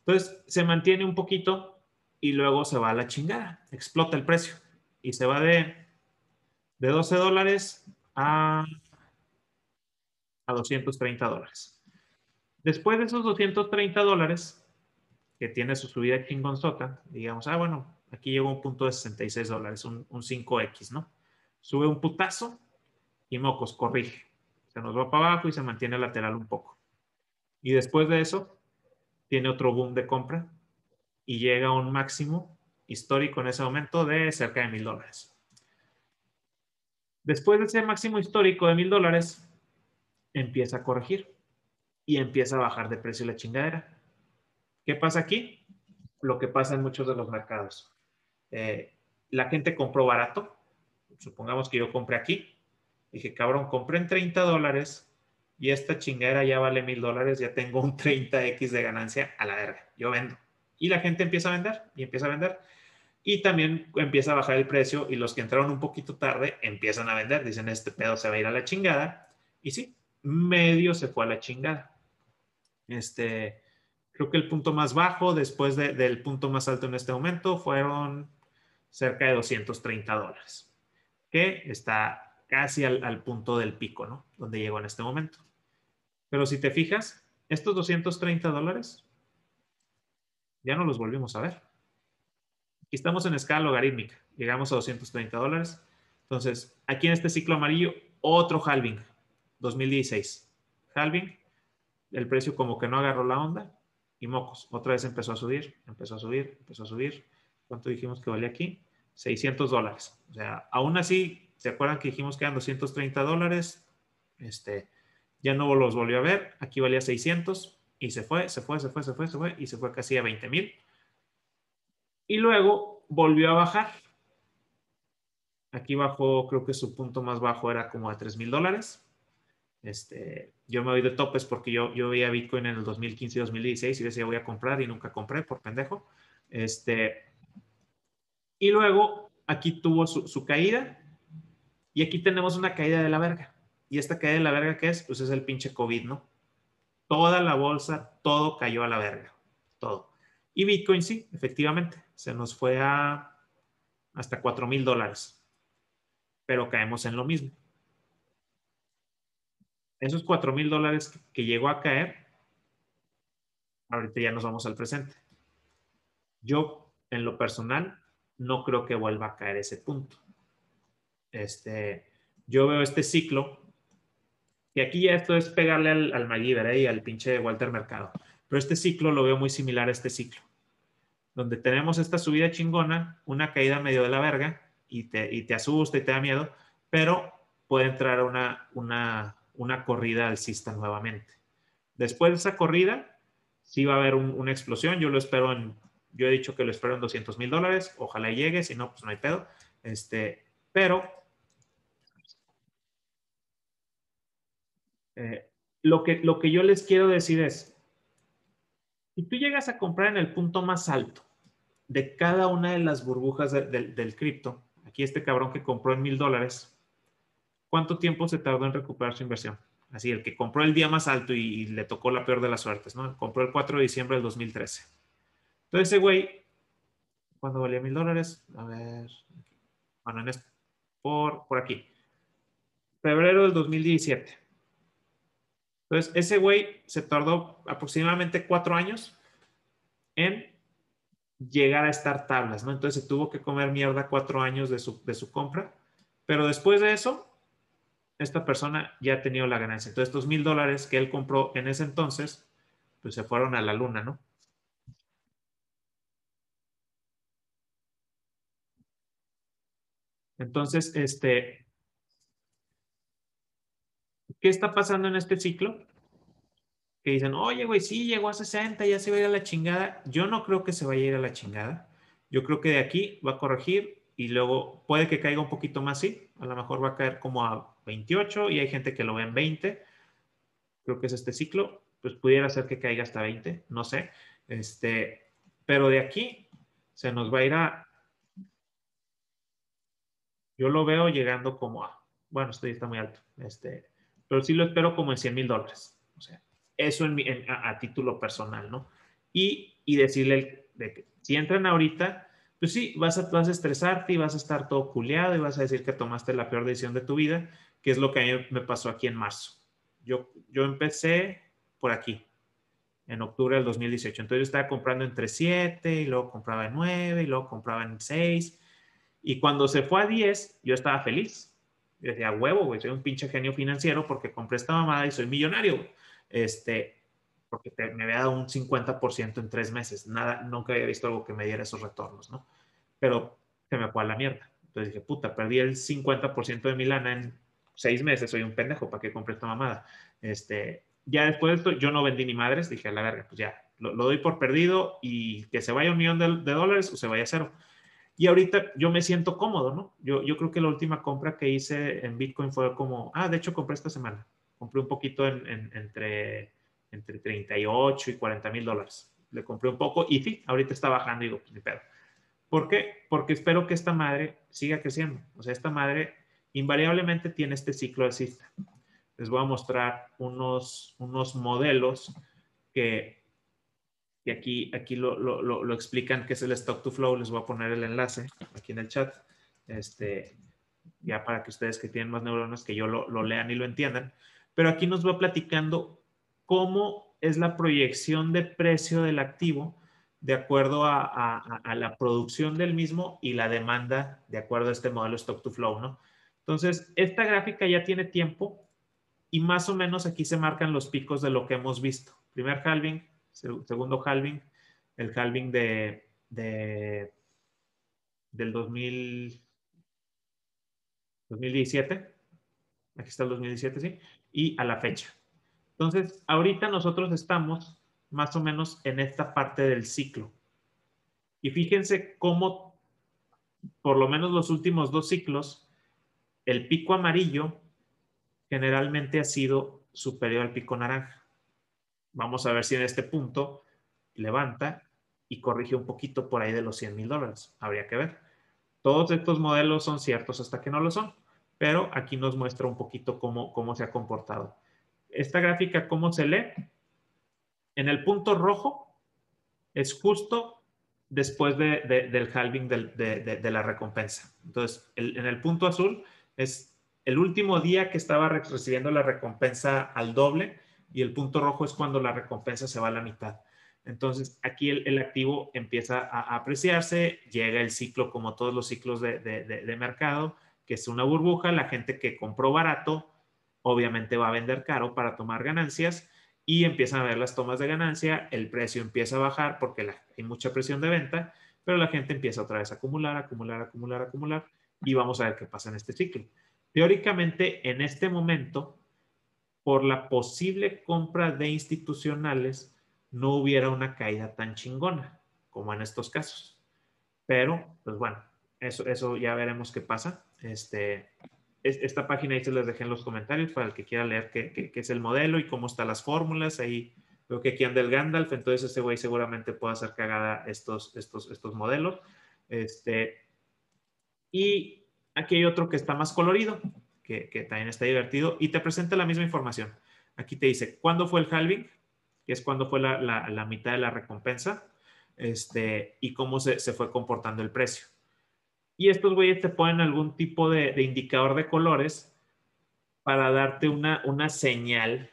Entonces, se mantiene un poquito y luego se va a la chingada, explota el precio y se va de, de 12 dólares a, a 230 dólares. Después de esos 230 dólares, que tiene su subida chingonzota, digamos, ah, bueno, aquí llegó un punto de 66 dólares, un, un 5X, ¿no? Sube un putazo y mocos, corrige. Se nos va para abajo y se mantiene lateral un poco. Y después de eso, tiene otro boom de compra y llega a un máximo histórico en ese momento de cerca de mil dólares. Después de ese máximo histórico de mil dólares, empieza a corregir y empieza a bajar de precio la chingadera. ¿Qué pasa aquí? Lo que pasa en muchos de los mercados. Eh, la gente compró barato. Supongamos que yo compré aquí. Dije, cabrón, compré en 30 dólares y esta chingadera ya vale mil dólares, ya tengo un 30x de ganancia a la verga. Yo vendo. Y la gente empieza a vender y empieza a vender. Y también empieza a bajar el precio y los que entraron un poquito tarde empiezan a vender. Dicen, este pedo se va a ir a la chingada. Y sí, medio se fue a la chingada. Este, creo que el punto más bajo después de- del punto más alto en este momento fueron cerca de 230 dólares, que está casi al, al punto del pico, ¿no? Donde llegó en este momento. Pero si te fijas, estos 230 dólares ya no los volvimos a ver. Estamos en escala logarítmica, llegamos a 230 dólares. Entonces, aquí en este ciclo amarillo, otro halving, 2016. Halving, el precio como que no agarró la onda y mocos. Otra vez empezó a subir, empezó a subir, empezó a subir. ¿Cuánto dijimos que valía aquí? 600 dólares. O sea, aún así, ¿se acuerdan que dijimos que eran 230 dólares? Este, ya no los volvió a ver. Aquí valía 600 y se fue, se fue, se fue, se fue, se fue y se fue casi a 20 mil. Y luego volvió a bajar. Aquí bajó, creo que su punto más bajo era como a 3 mil dólares. Este, yo me voy de topes porque yo, yo veía Bitcoin en el 2015 y 2016 y decía voy a comprar y nunca compré por pendejo. Este, y luego aquí tuvo su, su caída y aquí tenemos una caída de la verga. Y esta caída de la verga, ¿qué es? Pues es el pinche COVID, ¿no? Toda la bolsa, todo cayó a la verga. Todo. Y Bitcoin sí, efectivamente, se nos fue a hasta 4 mil dólares. Pero caemos en lo mismo esos 4 mil dólares que llegó a caer, ahorita ya nos vamos al presente. Yo, en lo personal, no creo que vuelva a caer ese punto. Este, yo veo este ciclo, y aquí ya esto es pegarle al, al ¿eh? y al pinche Walter Mercado, pero este ciclo lo veo muy similar a este ciclo, donde tenemos esta subida chingona, una caída medio de la verga, y te, y te asusta y te da miedo, pero puede entrar una, una, una corrida alcista nuevamente. Después de esa corrida, sí va a haber un- una explosión. Yo lo espero en, yo he dicho que lo espero en 200 mil dólares. Ojalá llegue, si no, pues no hay pedo. Este, pero eh, lo, que, lo que yo les quiero decir es, si tú llegas a comprar en el punto más alto de cada una de las burbujas de- de- del cripto, aquí este cabrón que compró en mil dólares, ¿cuánto tiempo se tardó en recuperar su inversión? Así, el que compró el día más alto y, y le tocó la peor de las suertes, ¿no? Compró el 4 de diciembre del 2013. Entonces ese güey, ¿cuándo valía mil dólares? A ver, bueno, en este, por, por aquí. Febrero del 2017. Entonces ese güey se tardó aproximadamente cuatro años en llegar a estar tablas, ¿no? Entonces se tuvo que comer mierda cuatro años de su, de su compra, pero después de eso, esta persona ya ha tenido la ganancia. Entonces, estos mil dólares que él compró en ese entonces, pues se fueron a la luna, ¿no? Entonces, este, ¿qué está pasando en este ciclo? Que dicen, oye, güey, sí, llegó a 60, ya se va a ir a la chingada. Yo no creo que se vaya a ir a la chingada. Yo creo que de aquí va a corregir y luego puede que caiga un poquito más, sí, a lo mejor va a caer como a 28 y hay gente que lo ve en 20, creo que es este ciclo, pues pudiera ser que caiga hasta 20, no sé, este, pero de aquí se nos va a ir a, yo lo veo llegando como a, bueno, esto ya está muy alto, este, pero sí lo espero como en 100 mil dólares, o sea, eso en a, título personal, ¿no? Y, y decirle de que si entran ahorita, pues sí, vas a, vas a estresarte y vas a estar todo culeado y vas a decir que tomaste la peor decisión de tu vida, que es lo que a mí me pasó aquí en marzo. Yo, yo empecé por aquí, en octubre del 2018. Entonces yo estaba comprando entre 7 y luego compraba en 9 y luego compraba en 6. Y cuando se fue a 10, yo estaba feliz. Yo decía, huevo, güey, soy un pinche genio financiero porque compré esta mamada y soy millonario. Este, porque me había dado un 50% en tres meses. Nada, nunca había visto algo que me diera esos retornos, ¿no? Pero se me fue a la mierda. Entonces dije, puta, perdí el 50% de mi lana en seis meses, soy un pendejo, ¿para qué compré esta mamada? Este, ya después de esto, yo no vendí ni madres, dije, a la verga, pues ya, lo, doy por perdido y que se vaya un millón de, dólares o se vaya a cero. Y ahorita yo me siento cómodo, ¿no? Yo, yo creo que la última compra que hice en Bitcoin fue como, ah, de hecho compré esta semana. Compré un poquito en, entre entre 38 y 40 mil dólares. Le compré un poco y sí, ahorita está bajando y digo, ni pedo. ¿Por qué? Porque espero que esta madre siga creciendo. O sea, esta madre invariablemente tiene este ciclo alcista. Les voy a mostrar unos, unos modelos que, que aquí, aquí lo, lo, lo, explican, que es el stock to flow. Les voy a poner el enlace aquí en el chat. Este, ya para que ustedes que tienen más neuronas que yo lo, lean y lo entiendan. Pero aquí nos va platicando cómo es la proyección de precio del activo de acuerdo a, la producción del mismo y la demanda de acuerdo a este modelo stock to flow, ¿no? Entonces, esta gráfica ya tiene tiempo y más o menos aquí se marcan los picos de lo que hemos visto. Primer halving, segundo halving, el halving de, de del 2000, 2017, aquí está el 2017, sí, y a la fecha. Entonces, ahorita nosotros estamos más o menos en esta parte del ciclo. Y fíjense cómo, por lo menos los últimos dos ciclos, el pico amarillo generalmente ha sido superior al pico naranja. Vamos a ver si en este punto levanta y corrige un poquito por ahí de los 100 mil dólares. Habría que ver. Todos estos modelos son ciertos hasta que no lo son, pero aquí nos muestra un poquito cómo, cómo se ha comportado esta gráfica, ¿cómo se lee? En el punto rojo es justo después del halving de, la recompensa. Entonces, en el punto azul es el último día que estaba recibiendo la recompensa al doble y el punto rojo es cuando la recompensa se va a la mitad. Entonces, aquí el, activo empieza a, apreciarse, llega el ciclo como todos los ciclos de mercado, que es una burbuja, la gente que compró barato obviamente va a vender caro para tomar ganancias y empiezan a ver las tomas de ganancia, el precio empieza a bajar porque hay mucha presión de venta, pero la gente empieza otra vez a acumular, acumular, acumular, acumular y vamos a ver qué pasa en este ciclo. Teóricamente, en este momento, por la posible compra de institucionales, no hubiera una caída tan chingona como en estos casos. Pero, pues bueno, eso, eso ya veremos qué pasa. Este, esta página ahí se les dejé en los comentarios para el que quiera leer qué, es el modelo y cómo están las fórmulas. Ahí veo que aquí anda el Gandalf, entonces ese güey seguramente puede hacer cagada estos, estos, estos modelos. Este, y aquí hay otro que está más colorido, que, también está divertido y te presenta la misma información. Aquí te dice cuándo fue el halving, que es cuándo fue la, mitad de la recompensa, este, y cómo se, se fue comportando el precio. Y estos güeyes te ponen algún tipo de, indicador de colores para darte una, una señal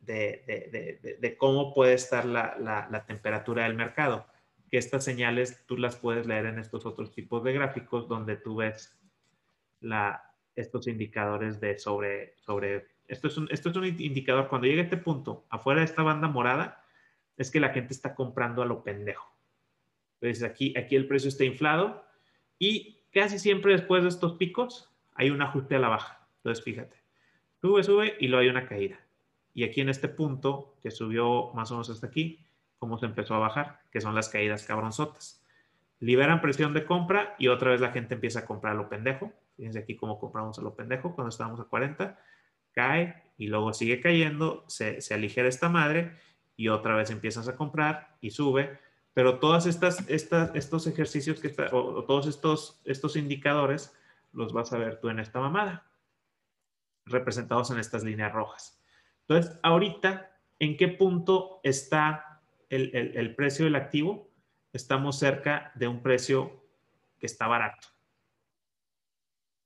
de, cómo puede estar la, temperatura del mercado. Que estas señales tú las puedes leer en estos otros tipos de gráficos donde tú ves estos indicadores de sobre, sobre esto es, un, esto es un indicador, cuando llega este punto, afuera de esta banda morada, es que la gente está comprando a lo pendejo. Entonces aquí, aquí el precio está inflado y casi siempre después de estos picos hay un ajuste a la baja. Entonces, fíjate, sube, sube y luego hay una caída. Y aquí en este punto, que subió más o menos hasta aquí, cómo se empezó a bajar, que son las caídas cabronzotas. liberan presión de compra y otra vez la gente empieza a comprar a lo pendejo. Fíjense aquí cómo compramos a lo pendejo cuando estábamos a 40. Cae y luego sigue cayendo, se, se aligera esta madre y otra vez empiezas a comprar y sube. Pero todas estas, estas estos ejercicios que está, o, todos estos, estos indicadores los vas a ver tú en esta mamada, representados en estas líneas rojas. Entonces, ahorita, ¿en qué punto está el, el precio del activo? Estamos cerca de un precio que está barato.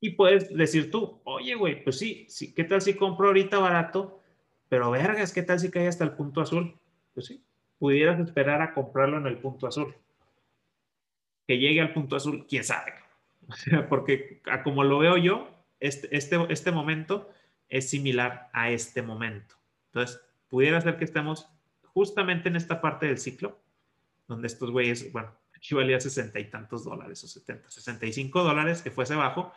Y puedes decir tú, oye, güey, pues sí, sí, ¿qué tal si compro ahorita barato? Pero vergas, ¿qué tal si cae hasta el punto azul? Pues sí, pudieras esperar a comprarlo en el punto azul. Que llegue al punto azul, quién sabe. Porque como lo veo yo, este, este, este momento es similar a este momento. Entonces, pudiera ser que estemos justamente en esta parte del ciclo, donde estos güeyes, bueno, aquí valía sesenta y tantos dólares o 70, 65 dólares que fuese bajo,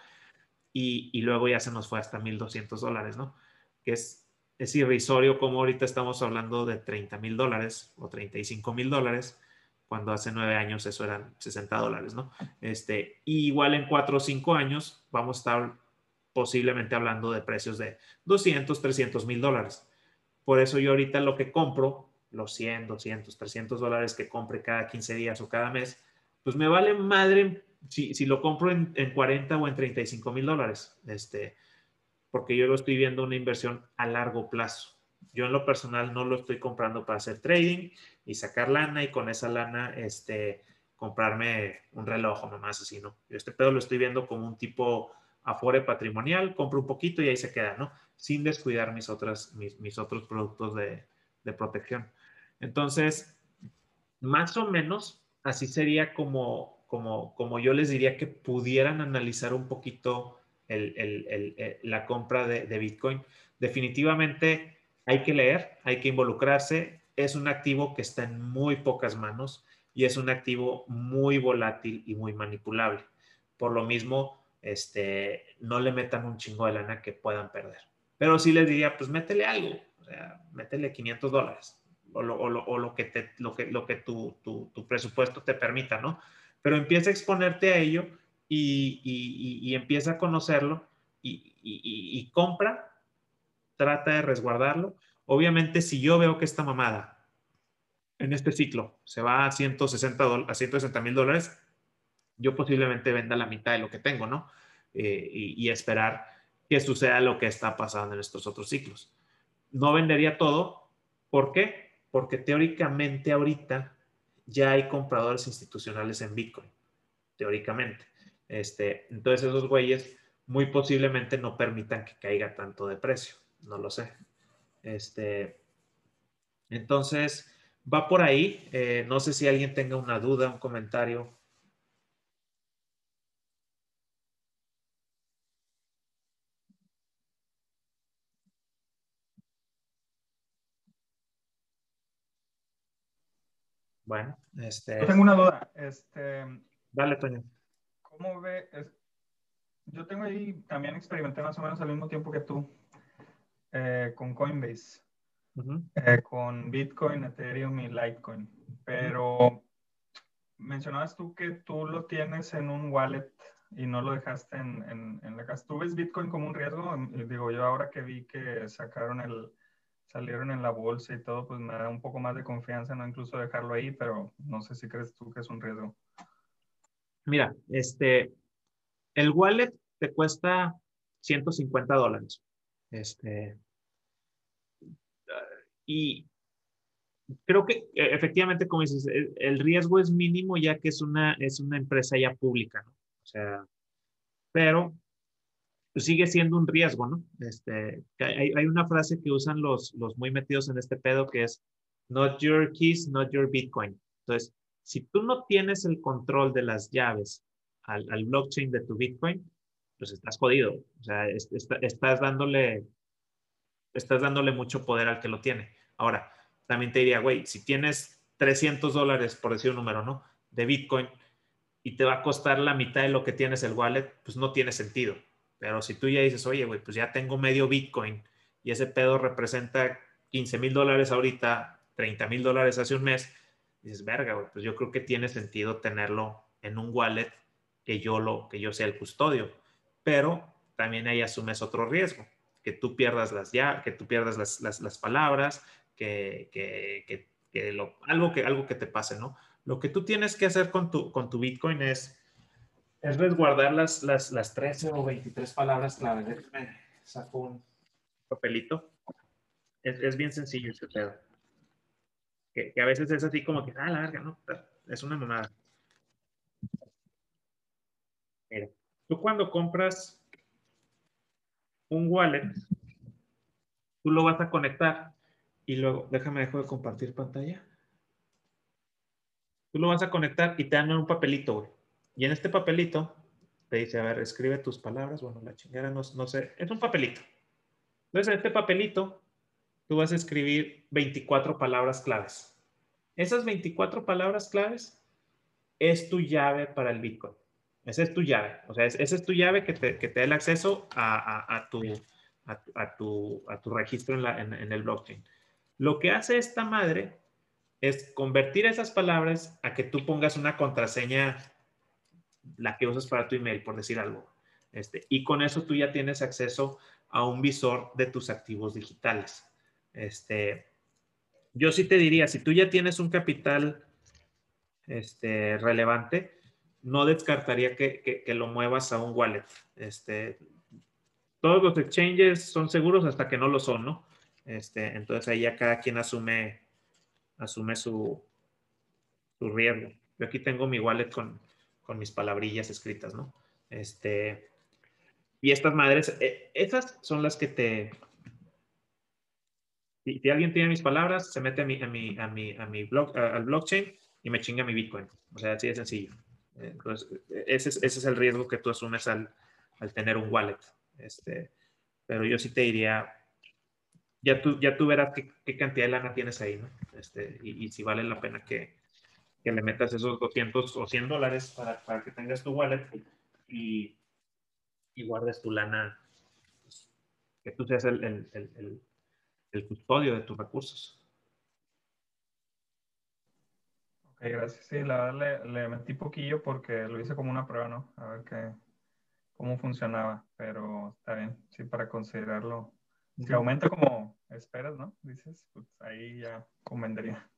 y, luego ya se nos fue hasta 1200 dólares, ¿no? Que es, es irrisorio como ahorita estamos hablando de 30 mil dólares o 35 mil dólares, cuando hace nueve años eso eran 60 dólares, ¿no? Este, y igual en cuatro o cinco años vamos a estar posiblemente hablando de precios de 200, 300 mil dólares. Por eso yo ahorita lo que compro, los 100, 200, 300 dólares que compre cada 15 días o cada mes, pues me vale madre si, si lo compro en, en, 40 o en 35 mil dólares, este, porque yo lo estoy viendo una inversión a largo plazo. Yo en lo personal no lo estoy comprando para hacer trading y sacar lana y con esa lana este, comprarme un reloj nomás así, ¿no? Este pedo lo estoy viendo como un tipo afore patrimonial, compro un poquito y ahí se queda, ¿no? Sin descuidar mis, otras, mis, mis otros productos de, de protección. Entonces, más o menos, así sería como, como, como yo les diría que pudieran analizar un poquito el, el, el, la compra de, de, Bitcoin. Definitivamente hay que leer, hay que involucrarse. Es un activo que está en muy pocas manos y es un activo muy volátil y muy manipulable. Por lo mismo, este, no le metan un chingo de lana que puedan perder. Pero sí les diría, pues métele algo, o sea, métele 500 dólares o lo, o lo, o lo que, te, lo que, lo que tu, tu, tu, presupuesto te permita, ¿no? Pero empieza a exponerte a ello y, empieza a conocerlo y, y, compra, trata de resguardarlo. Obviamente, si yo veo que esta mamada en este ciclo se va a 160 a 160 mil dólares, yo posiblemente venda la mitad de lo que tengo, ¿no? Eh, y, y, esperar que suceda lo que está pasando en estos otros ciclos. No vendería todo. ¿Por qué? Porque teóricamente ahorita ya hay compradores institucionales en Bitcoin. Teóricamente. Este, entonces esos güeyes muy posiblemente no permitan que caiga tanto de precio. No lo sé. Este, entonces, va por ahí. Eh, no sé si alguien tenga una duda, un comentario. Bueno, este. Yo tengo una duda. Este. Dale, Toño. ¿Cómo ve? Es, yo tengo ahí, también experimenté más o menos al mismo tiempo que tú eh, con Coinbase, uh -huh. eh, con Bitcoin, Ethereum y Litecoin. Pero uh -huh. mencionabas tú que tú lo tienes en un wallet y no lo dejaste en, en, en la casa. ¿Tú ves Bitcoin como un riesgo? Digo, yo ahora que vi que sacaron el, salieron en la bolsa y todo, pues me da un poco más de confianza, no incluso dejarlo ahí, pero no sé si crees tú que es un riesgo. Mira, este, el wallet te cuesta 150 dólares. Este, y creo que e, efectivamente, como dices, el, el, riesgo es mínimo ya que es una, es una empresa ya pública, ¿no? O sea, pero pues sigue siendo un riesgo, ¿no? Este, hay, hay, una frase que usan los, los muy metidos en este pedo que es not your keys, not your Bitcoin. Entonces, si tú no tienes el control de las llaves al, al blockchain de tu Bitcoin, pues estás jodido. O sea, est est estás dándole, estás dándole mucho poder al que lo tiene. Ahora, también te diría, güey, si tienes 300 dólares, por decir un número, ¿no? De Bitcoin y te va a costar la mitad de lo que tienes el wallet, pues no tiene sentido. Pero si tú ya dices, oye, güey, pues ya tengo medio Bitcoin y ese pedo representa 15 mil dólares ahorita, 30 mil dólares hace un mes, dices, verga, güey, pues yo creo que tiene sentido tenerlo en un wallet que yo, lo, que yo sea el custodio. Pero también ahí asumes otro riesgo, que tú pierdas las, ya, que tú pierdas las, las, palabras, que, que, que, lo, algo, que algo que te pase, ¿no? Lo que tú tienes que hacer con tu, con tu Bitcoin es, es resguardar las, las, las 13 o 23 palabras clave. Déjame saco un papelito. Es, es bien sencillo este pedo. Que, que, a veces es así como que, ah, la verga, no, es una mamada. Mira, tú cuando compras un wallet, tú lo vas a conectar y luego, déjame dejo de compartir pantalla. Tú lo vas a conectar y te dan un papelito, güey. Y en este papelito te dice, a ver, escribe tus palabras. Bueno, la chingada no, no sé. Es un papelito. Entonces, en este papelito, tú vas a escribir 24 palabras claves. Esas 24 palabras claves es tu llave para el Bitcoin. Esa es tu llave. O sea, esa es tu llave que te, que te da el acceso a, a, tu, a, tu, a tu registro en, la, en el blockchain. Lo que hace esta madre es convertir esas palabras a que tú pongas una contraseña, la que usas para tu email, por decir algo. Este, y con eso tú ya tienes acceso a un visor de tus activos digitales. Este, yo sí te diría, si tú ya tienes un capital este, relevante, no descartaría que, que, lo muevas a un wallet. Este, todos los exchanges son seguros hasta que no lo son, ¿no? Este, entonces ahí ya cada quien asume, asume su, su riesgo. Yo aquí tengo mi wallet con, con mis palabrillas escritas, ¿no? Este, y estas madres, eh, esas son las que te... Si, alguien tiene mis palabras, se mete a mi, a mi, a mi, a mi blog, al blockchain y me chinga mi Bitcoin. O sea, así de sencillo. Entonces, ese es, ese es el riesgo que tú asumes al, al tener un wallet. Este, pero yo sí te diría, ya tú, ya tú verás qué, cantidad de lana tienes ahí, ¿no? Este, y, si vale la pena que, que, le metas esos 200 o 100 dólares para, para que tengas tu wallet y, y guardes tu lana, pues, que tú seas el, el, el, el, custodio de tus recursos. Ok, gracias. Sí, la verdad le, le metí poquillo porque lo hice como una prueba, ¿no? A ver qué, cómo funcionaba, pero está bien, sí, para considerarlo si aumenta como esperas, ¿no? Dices, pues ahí ya convendría.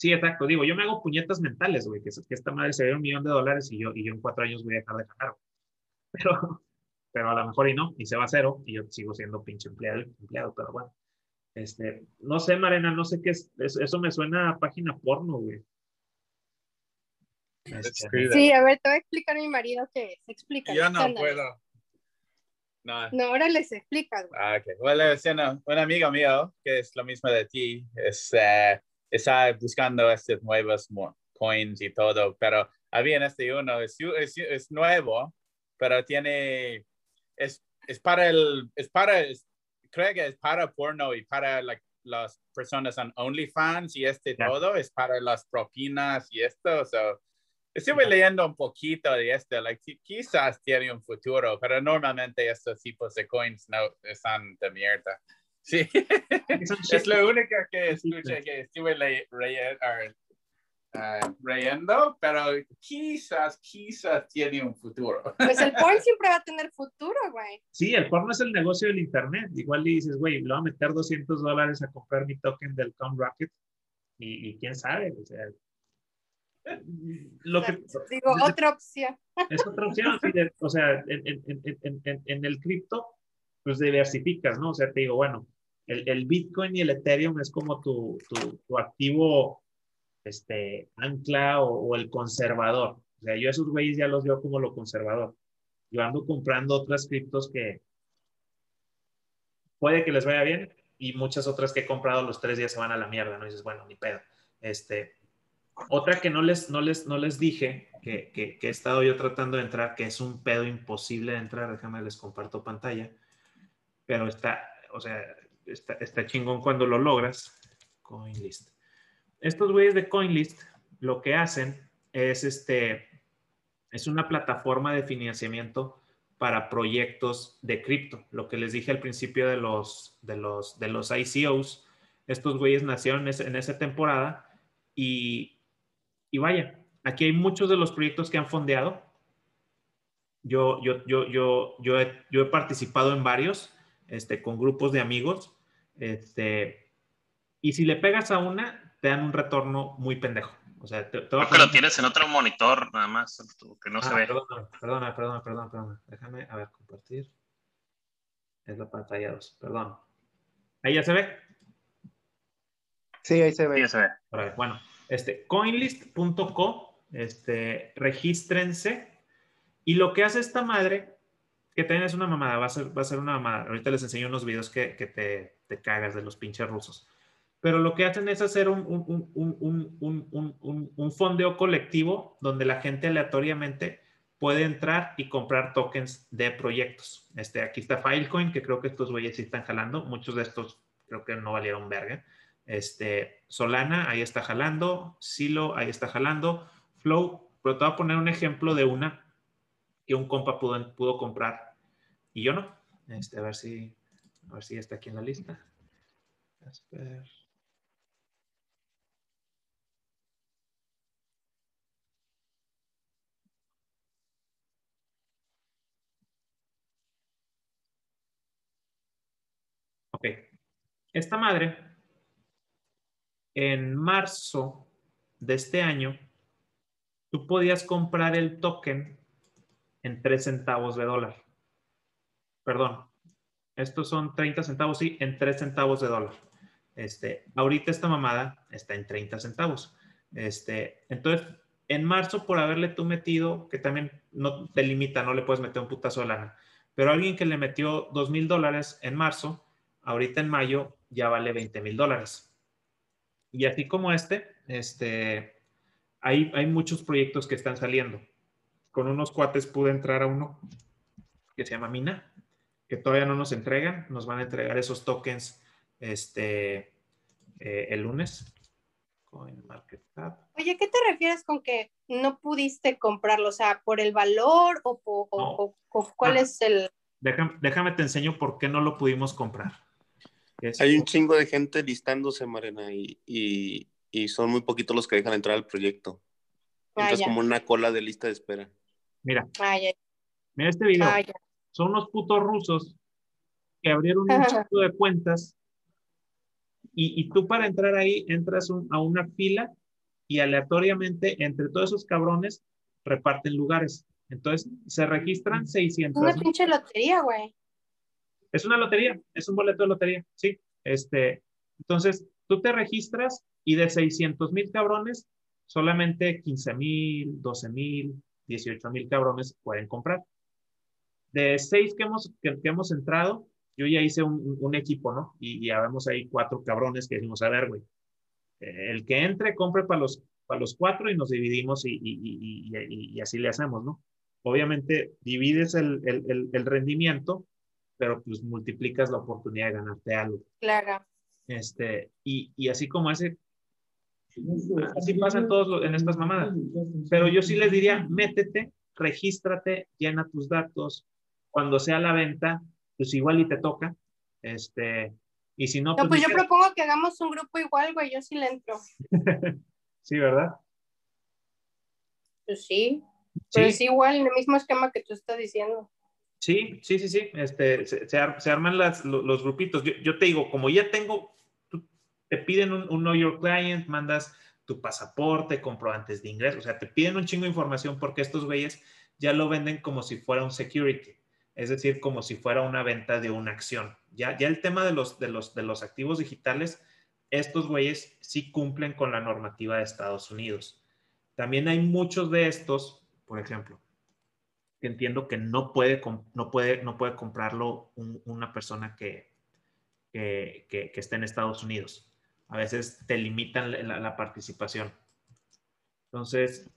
Sí, exacto. Digo, yo me hago puñetas mentales, güey, que, que esta madre se ve un millón de dólares y yo, y yo en cuatro años voy a dejar de ganar. Pero, pero a lo mejor y no, y se va a cero, y yo sigo siendo pinche empleado, empleado pero bueno. Este, no sé, Marena, no sé qué es, eso me suena a página porno, güey. Este, sí, a ver, te voy a explicar a mi marido qué es. Explica. Yo no puedo. No. no, ahora les explica. Ah, ok. Bueno, una, una amiga mía que es lo mismo de ti, es, uh, está buscando estos nuevos coins y todo, pero había en este uno, es, es, es nuevo, pero tiene, es, es para el, es para, es, creo que es para porno y para like, las personas en OnlyFans y este todo, es para las propinas y esto, so, Estuve leyendo un poquito de esto, like, quizás tiene un futuro, pero normalmente estos tipos de coins no están de mierda. Sí, es lo único que escuché que estuve leyendo, pero quizás, quizás tiene un futuro. Pues el porn siempre va a tener futuro, güey. Sí, el porno es el negocio del internet. Igual le dices, güey, le voy a meter 200 dólares a comprar mi token del Com Rocket y, y quién sabe, o sea, lo que, Digo, otra opción. Es otra opción, o sea, en, en, en, en el cripto, pues diversificas, ¿no? O sea, te digo, bueno, el, el Bitcoin y el Ethereum es como tu, tu, tu activo este, ancla o, o, el conservador. O sea, yo esos güeyes ya los veo como lo conservador. Yo ando comprando otras criptos que puede que les vaya bien y muchas otras que he comprado los tres días se van a la mierda, ¿no? Y dices, bueno, ni pedo. Este, otra que no les, no les, no les dije, que, que, he estado yo tratando de entrar, que es un pedo imposible de entrar, déjame les comparto pantalla, pero está, o sea, está, está chingón cuando lo logras. CoinList. Estos güeyes de CoinList lo que hacen es este, es una plataforma de financiamiento para proyectos de cripto. Lo que les dije al principio de los, de los, de los ICOs, estos güeyes nacieron en, en esa temporada y y vaya, aquí hay muchos de los proyectos que han fondeado. Yo, yo, yo, yo, yo, he, yo he participado en varios, este, con grupos de amigos. Este, y si le pegas a una, te dan un retorno muy pendejo. O sea, te, Creo que lo tienes en otro monitor, nada más, que no se Ah, ve. Perdona, perdona, perdona, perdona, perdona. Déjame, a ver, compartir. Es la pantalla 2, perdón. Ahí ya se ve. Sí, ahí se Sí, ve. ya se ve. A ver, bueno, este, coinlist.co, este, regístrense. Y lo que hace esta madre, que también es una mamada, va a ser, va a ser una mamada. Ahorita les enseño unos videos que, que te, te cagas de los pinches rusos. Pero lo que hacen es hacer un, un, un, un, fondeo colectivo donde la gente aleatoriamente puede entrar y comprar tokens de proyectos. Este, aquí está Filecoin, que creo que estos güeyes sí están jalando. Muchos de estos creo que no valieron verga. Este, Solana, ahí está jalando. Silo, ahí está jalando. Flow, pero te voy a poner un ejemplo de una que un compa pudo, pudo comprar y yo no. Este, a ver si, a ver si está aquí en la lista. Casper. Ok. Esta madre, en marzo de este año, tú podías comprar el token en 3 centavos de dólar. Perdón, estos son 30 centavos, sí, en 3 centavos de dólar. Este, ahorita esta mamada está en 30 centavos. Este, entonces, en marzo, por haberle tú metido, que también no te limita, no le puedes meter un putazo de lana, pero alguien que le metió 2 mil dólares en marzo, ahorita en mayo ya vale 20 mil dólares. Y así como este, este, hay, hay muchos proyectos que están saliendo. Con unos cuates pude entrar a uno que se llama Mina, que todavía no nos entregan, nos van a entregar esos tokens este, eh, el lunes. CoinMarketCap. Oye, ¿qué te refieres con que no pudiste comprarlo? O sea, ¿por el valor o, po- o- No. o- o cuál Ah. es el...? Déjame, déjame te enseño por qué no lo pudimos comprar. Es- Hay un chingo de gente listándose, Marena, y, y, y son muy poquitos los que dejan entrar al proyecto. Ah, ya. como una cola de lista de espera. Mira, Ah, ya. mira este video. Ah, ya. Son unos putos rusos que abrieron un chingo de cuentas y, y tú para entrar ahí entras un- a una fila y aleatoriamente entre todos esos cabrones reparten lugares. Entonces se registran 600. Una pinche lotería, güey. Es una lotería, es un boleto de lotería, sí. Este, entonces, tú te registras y de 600 mil cabrones, solamente 15 mil, 12 mil, 18 mil cabrones pueden comprar. De seis que hemos, que, que hemos entrado, yo ya hice un, equipo, ¿no? Y, ya vemos ahí cuatro cabrones que decimos, a ver, güey, eh, el que entre, compre para los, para los cuatro y nos dividimos y, y- y- y- así le hacemos, ¿no? Obviamente, divides el, el- el- el rendimiento, pero pues multiplicas la oportunidad de ganarte algo. Claro. Este, y, y así como ese, así pasan todos los- en estas mamadas. Pero yo sí les diría, métete, regístrate, llena tus datos. Cuando sea la venta, pues igual y te toca. Este, y si no, No, pues ni yo propongo que hagamos un grupo igual, güey. Yo sí le entro. Sí, ¿verdad? Pues sí. Pero Sí, es igual, en el mismo esquema que tú estás diciendo. sí, sí, sí, sí. Este, se, se ar- se arman las, los, grupitos. Yo, yo te digo, como ya tengo, tú- te piden un, un Know Your Client, mandas tu pasaporte, comprobantes de ingreso, o sea, te piden un chingo de información porque estos güeyes ya lo venden como si fuera un security, es decir, como si fuera una venta de una acción. Ya, ya el tema de los, de, los, de los activos digitales, estos güeyes sí cumplen con la normativa de Estados Unidos. También hay muchos de estos, por ejemplo, que entiendo que no puede, no puede, no puede comprarlo un- una persona que, que, que, esté en Estados Unidos. A veces te limitan la- la participación. Entonces,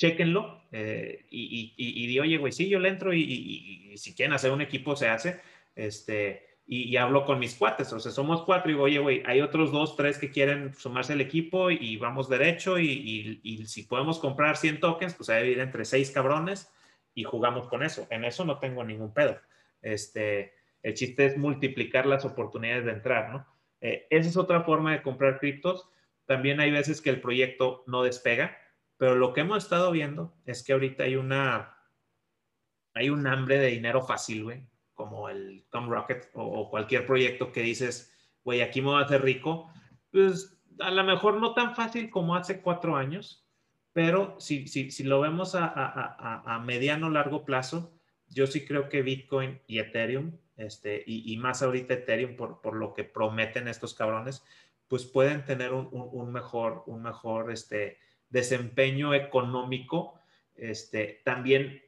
chéquenlo eh, y, y, y, di, oye, güey, sí, yo le entro y, si quieren hacer un equipo, se hace. Este, y, hablo con mis cuates, o sea, somos cuatro y digo, oye, güey, hay otros dos, tres que quieren sumarse al equipo y, vamos derecho y si podemos comprar 100 tokens, pues hay que ir entre seis cabrones y jugamos con eso. En eso no tengo ningún pedo. Este, el chiste es multiplicar las oportunidades de entrar, ¿no? Eh, esa es otra forma de comprar criptos. También hay veces que el proyecto no despega. Pero lo que hemos estado viendo es que ahorita hay una, hay un hambre de dinero fácil, güey, como el Tom Rocket o, cualquier proyecto que dices, güey, aquí me voy a hacer rico. Pues a lo mejor no tan fácil como hace cuatro años, pero si, si, si lo vemos a, a, a, mediano largo plazo, yo sí creo que Bitcoin y Ethereum, este, y, más ahorita Ethereum por, por, lo que prometen estos cabrones, pues pueden tener un, un, un mejor, un mejor, este, desempeño económico, este, también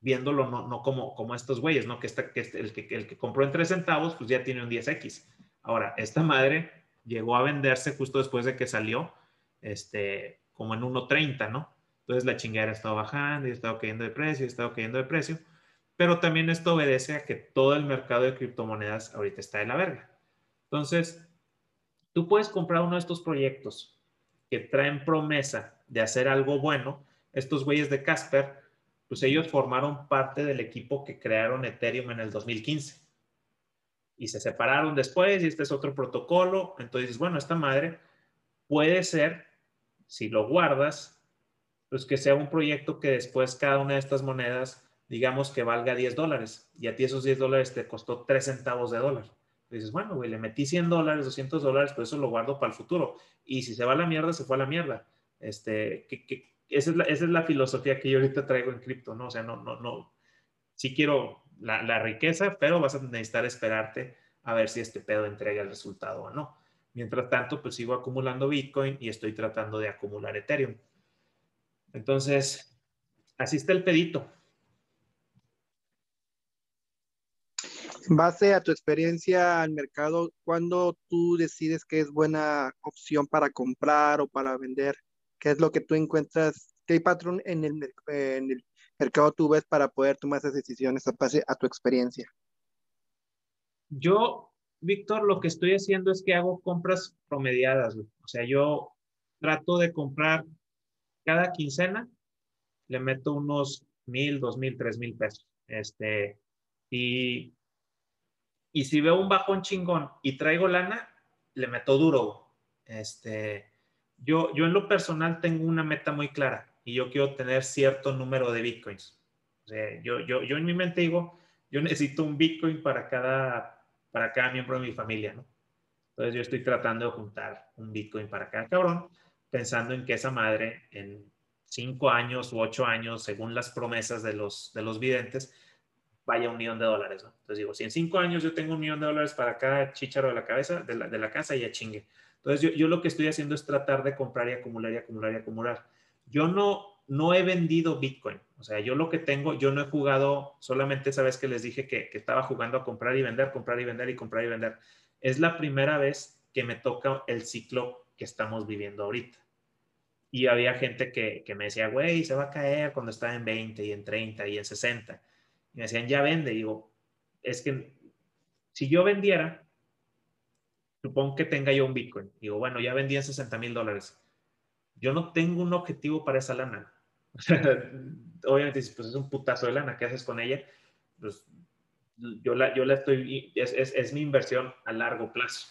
viéndolo no, no como, como estos güeyes, ¿no? Que, está, que el, que el que compró en 3 centavos, pues ya tiene un 10X. Ahora, esta madre llegó a venderse justo después de que salió, este, como en 1.30, ¿no? Entonces la chingadera ha estado bajando y ha estado cayendo de precio, y ha estado cayendo de precio, pero también esto obedece a que todo el mercado de criptomonedas ahorita está de la verga. Entonces, tú puedes comprar uno de estos proyectos que traen promesa de hacer algo bueno, estos güeyes de Casper, pues ellos formaron parte del equipo que crearon Ethereum en el 2015. Y se separaron después y este es otro protocolo. Entonces, bueno, esta madre puede ser, si lo guardas, pues que sea un proyecto que después cada una de estas monedas, digamos que valga 10 dólares y a ti esos 10 dólares te costó 3 centavos de dólar. dices, bueno, güey, le metí 100 dólares, 200 dólares, pues eso lo guardo para el futuro. Y si se va a la mierda, se fue a la mierda. Este, que, esa, es la, esa, es la, filosofía que yo ahorita traigo en cripto, ¿no? O sea, no, no, no, sí quiero la, la, riqueza, pero vas a necesitar esperarte a ver si este pedo entrega el resultado o no. Mientras tanto, pues sigo acumulando Bitcoin y estoy tratando de acumular Ethereum. Entonces, así está el pedito. En base a tu experiencia al mercado, ¿cuándo tú decides que es buena opción para comprar o para vender? ¿Qué es lo que tú encuentras? ¿Qué patrón en el, en el mercado tú ves para poder tomar esas decisiones a base a tu experiencia? Yo, Víctor, lo que estoy haciendo es que hago compras promediadas. O sea, yo trato de comprar cada quincena, le meto unos mil, dos mil, tres mil pesos. Este, y, y si veo un bajón chingón y traigo lana, le meto duro. Este, yo, yo en lo personal tengo una meta muy clara y yo quiero tener cierto número de bitcoins. Yo, yo, yo en mi mente digo, yo necesito un bitcoin para cada, para cada miembro de mi familia, ¿no? Entonces yo estoy tratando de juntar un bitcoin para cada cabrón, pensando en que esa madre en cinco años u ocho años, según las promesas de los, de los videntes, vaya un millón de dólares, ¿no? Entonces digo, si en cinco años yo tengo un millón de dólares para cada chicharo de la cabeza, de la, de la casa, ya chingue. Entonces, yo, lo que estoy haciendo es tratar de comprar y acumular y acumular y acumular. Yo no, no he vendido Bitcoin. O sea, yo lo que tengo, yo no he jugado, solamente esa vez que les dije que, estaba jugando a comprar y vender, comprar y vender y comprar y vender. Es la primera vez que me toca el ciclo que estamos viviendo ahorita. Y había gente que, que me decía, güey, se va a caer cuando está en 20 y en 30 y en 60. Y me decían, ya vende. Digo, es que si yo vendiera, Supongo que tenga yo un Bitcoin. Digo, bueno, ya vendí en 60 mil dólares. Yo no tengo un objetivo para esa lana. Obviamente, pues es un putazo de lana, ¿qué haces con ella? Pues yo la, yo la estoy, es, es, es mi inversión a largo plazo.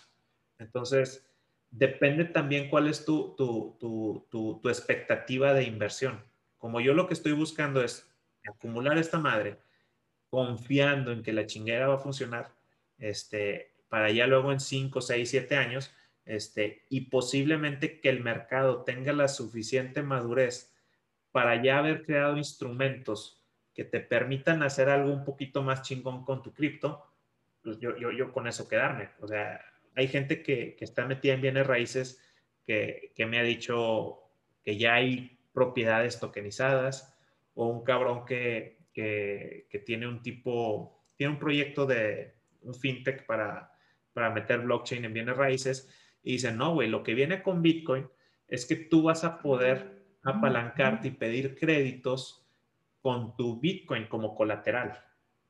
Entonces, depende también cuál es tu, tu, tu, tu, expectativa de inversión. Como yo lo que estoy buscando es acumular esta madre, confiando en que la chinguera va a funcionar, este, para ya luego en 5, 6, 7 años, este, y posiblemente que el mercado tenga la suficiente madurez para ya haber creado instrumentos que te permitan hacer algo un poquito más chingón con tu cripto, pues yo, yo, yo con eso quedarme. O sea, hay gente que, que está metida en bienes raíces que, que, me ha dicho que ya hay propiedades tokenizadas o un cabrón que, que, tiene un tipo, tiene un proyecto de un fintech para, para meter blockchain en bienes raíces y dicen, no, güey, lo que viene con Bitcoin es que tú vas a poder apalancarte y pedir créditos con tu Bitcoin como colateral.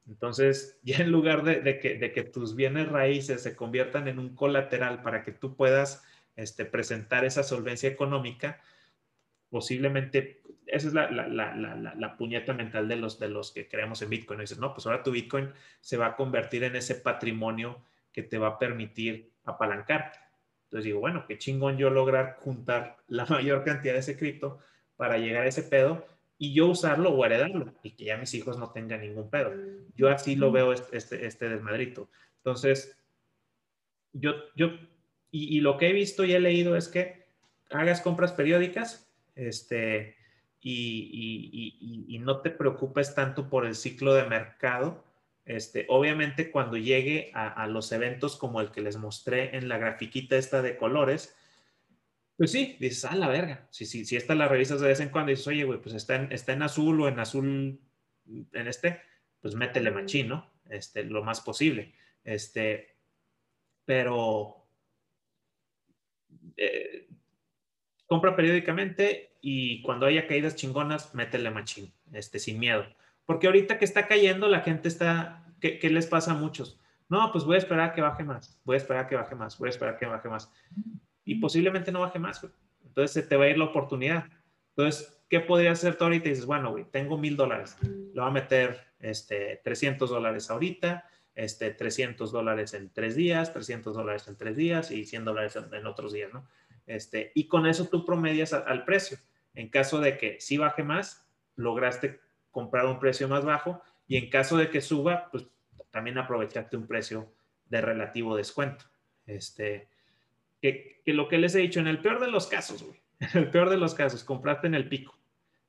Entonces, ya en lugar de, que, de, que, tus bienes raíces se conviertan en un colateral para que tú puedas este, presentar esa solvencia económica, posiblemente, esa es la, la, la, la, puñeta mental de los, de los que creemos en Bitcoin. Y dices, no, pues ahora tu Bitcoin se va a convertir en ese patrimonio que te va a permitir apalancarte. Entonces digo, bueno, qué chingón yo lograr juntar la mayor cantidad de ese cripto para llegar a ese pedo y yo usarlo o heredarlo y que ya mis hijos no tengan ningún pedo. Yo así lo veo este, este, este desmadrito. Entonces, yo, yo, y, lo que he visto y he leído es que hagas compras periódicas, este, y, y, no te preocupes tanto por el ciclo de mercado. Este, obviamente cuando llegue a, a, los eventos como el que les mostré en la grafiquita esta de colores, pues sí, dices, ah, la verga. Si, si, si esta la revisas de vez en cuando y dices, oye, güey, pues está en, está en azul o en azul en este, pues métele machín, ¿no? Este, lo más posible. Este, pero eh, compra periódicamente y cuando haya caídas chingonas, métele machín, este, sin miedo. Porque ahorita que está cayendo, la gente está, ¿qué, ¿qué, les pasa a muchos? No, pues voy a esperar a que baje más, voy a esperar a que baje más, voy a esperar a que baje más y posiblemente no baje más, güey. Entonces se te va a ir la oportunidad. Entonces, ¿qué podría hacer tú ahorita? Y dices, bueno, güey, tengo mil dólares, le voy a meter este, 300 dólares ahorita, este, 300 dólares en tres días, 300 dólares en tres días y 100 dólares en, otros días, ¿no? Este, y con eso tú promedias al precio. En caso de que si baje más, lograste comprar un precio más bajo y en caso de que suba, pues también aprovechaste un precio de relativo descuento. Este, que, lo que les he dicho, en el peor de los casos, güey, en el peor de los casos, compraste en el pico,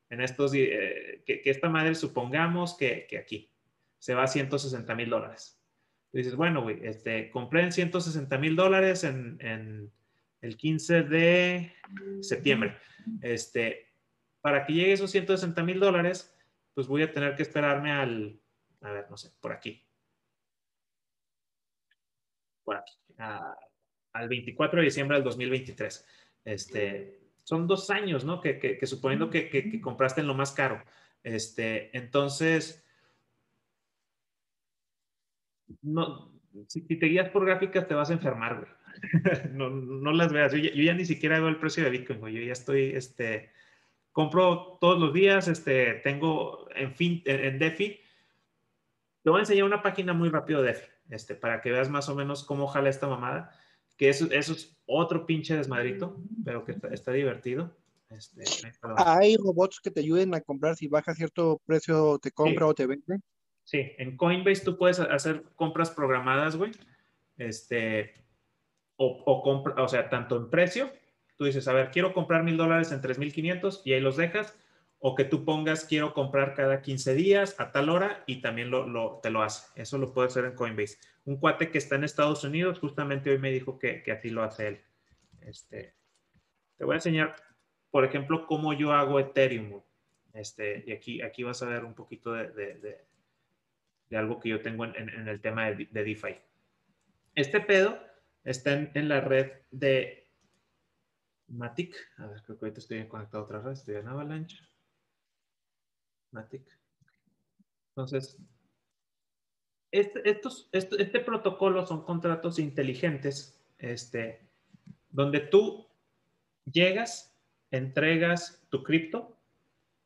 en estos, eh, que, esta madre supongamos que, aquí se va a 160 mil dólares. dices, bueno, güey, este, compré en 160 mil dólares en, el 15 de septiembre. Este, para que llegue esos 160 mil dólares, pues voy a tener que esperarme al, a ver, no sé, por aquí. Por aquí al 24 de diciembre del 2023. Este, son dos años, ¿no? Que, suponiendo que, compraste en lo más caro. Este, entonces, no, si, te guías por gráficas te vas a enfermar, güey. no, las veas. Yo ya, ni siquiera veo el precio de Bitcoin, güey. Yo ya estoy, este, compro todos los días, este, tengo en fin, en, DeFi. Te voy a enseñar una página muy rápido de DeFi, este, para que veas más o menos cómo jala esta mamada que eso, eso es otro pinche desmadrito, pero que está, divertido. Este, ¿Hay robots que te ayuden a comprar si baja cierto precio, te compra o te vende? Sí, en Coinbase tú puedes hacer compras programadas, güey. Este, o, o, compra, o sea, tanto en precio, tú dices, a ver, quiero comprar mil dólares en 3.500 y ahí los dejas, o que tú pongas, quiero comprar cada 15 días a tal hora y también lo, te lo hace. Eso lo puede hacer en Coinbase un cuate que está en Estados Unidos, justamente hoy me dijo que, que así lo hace él. Este, te voy a enseñar, por ejemplo, cómo yo hago Ethereum. Este, y aquí, aquí vas a ver un poquito de, de, de, algo que yo tengo en, en, el tema de, de, DeFi. Este pedo está en, la red de Matic. A ver, creo que ahorita estoy conectado a otra red, estoy en Avalanche. Matic. Entonces, este, este, protocolo son contratos inteligentes, este, donde tú llegas, entregas tu cripto.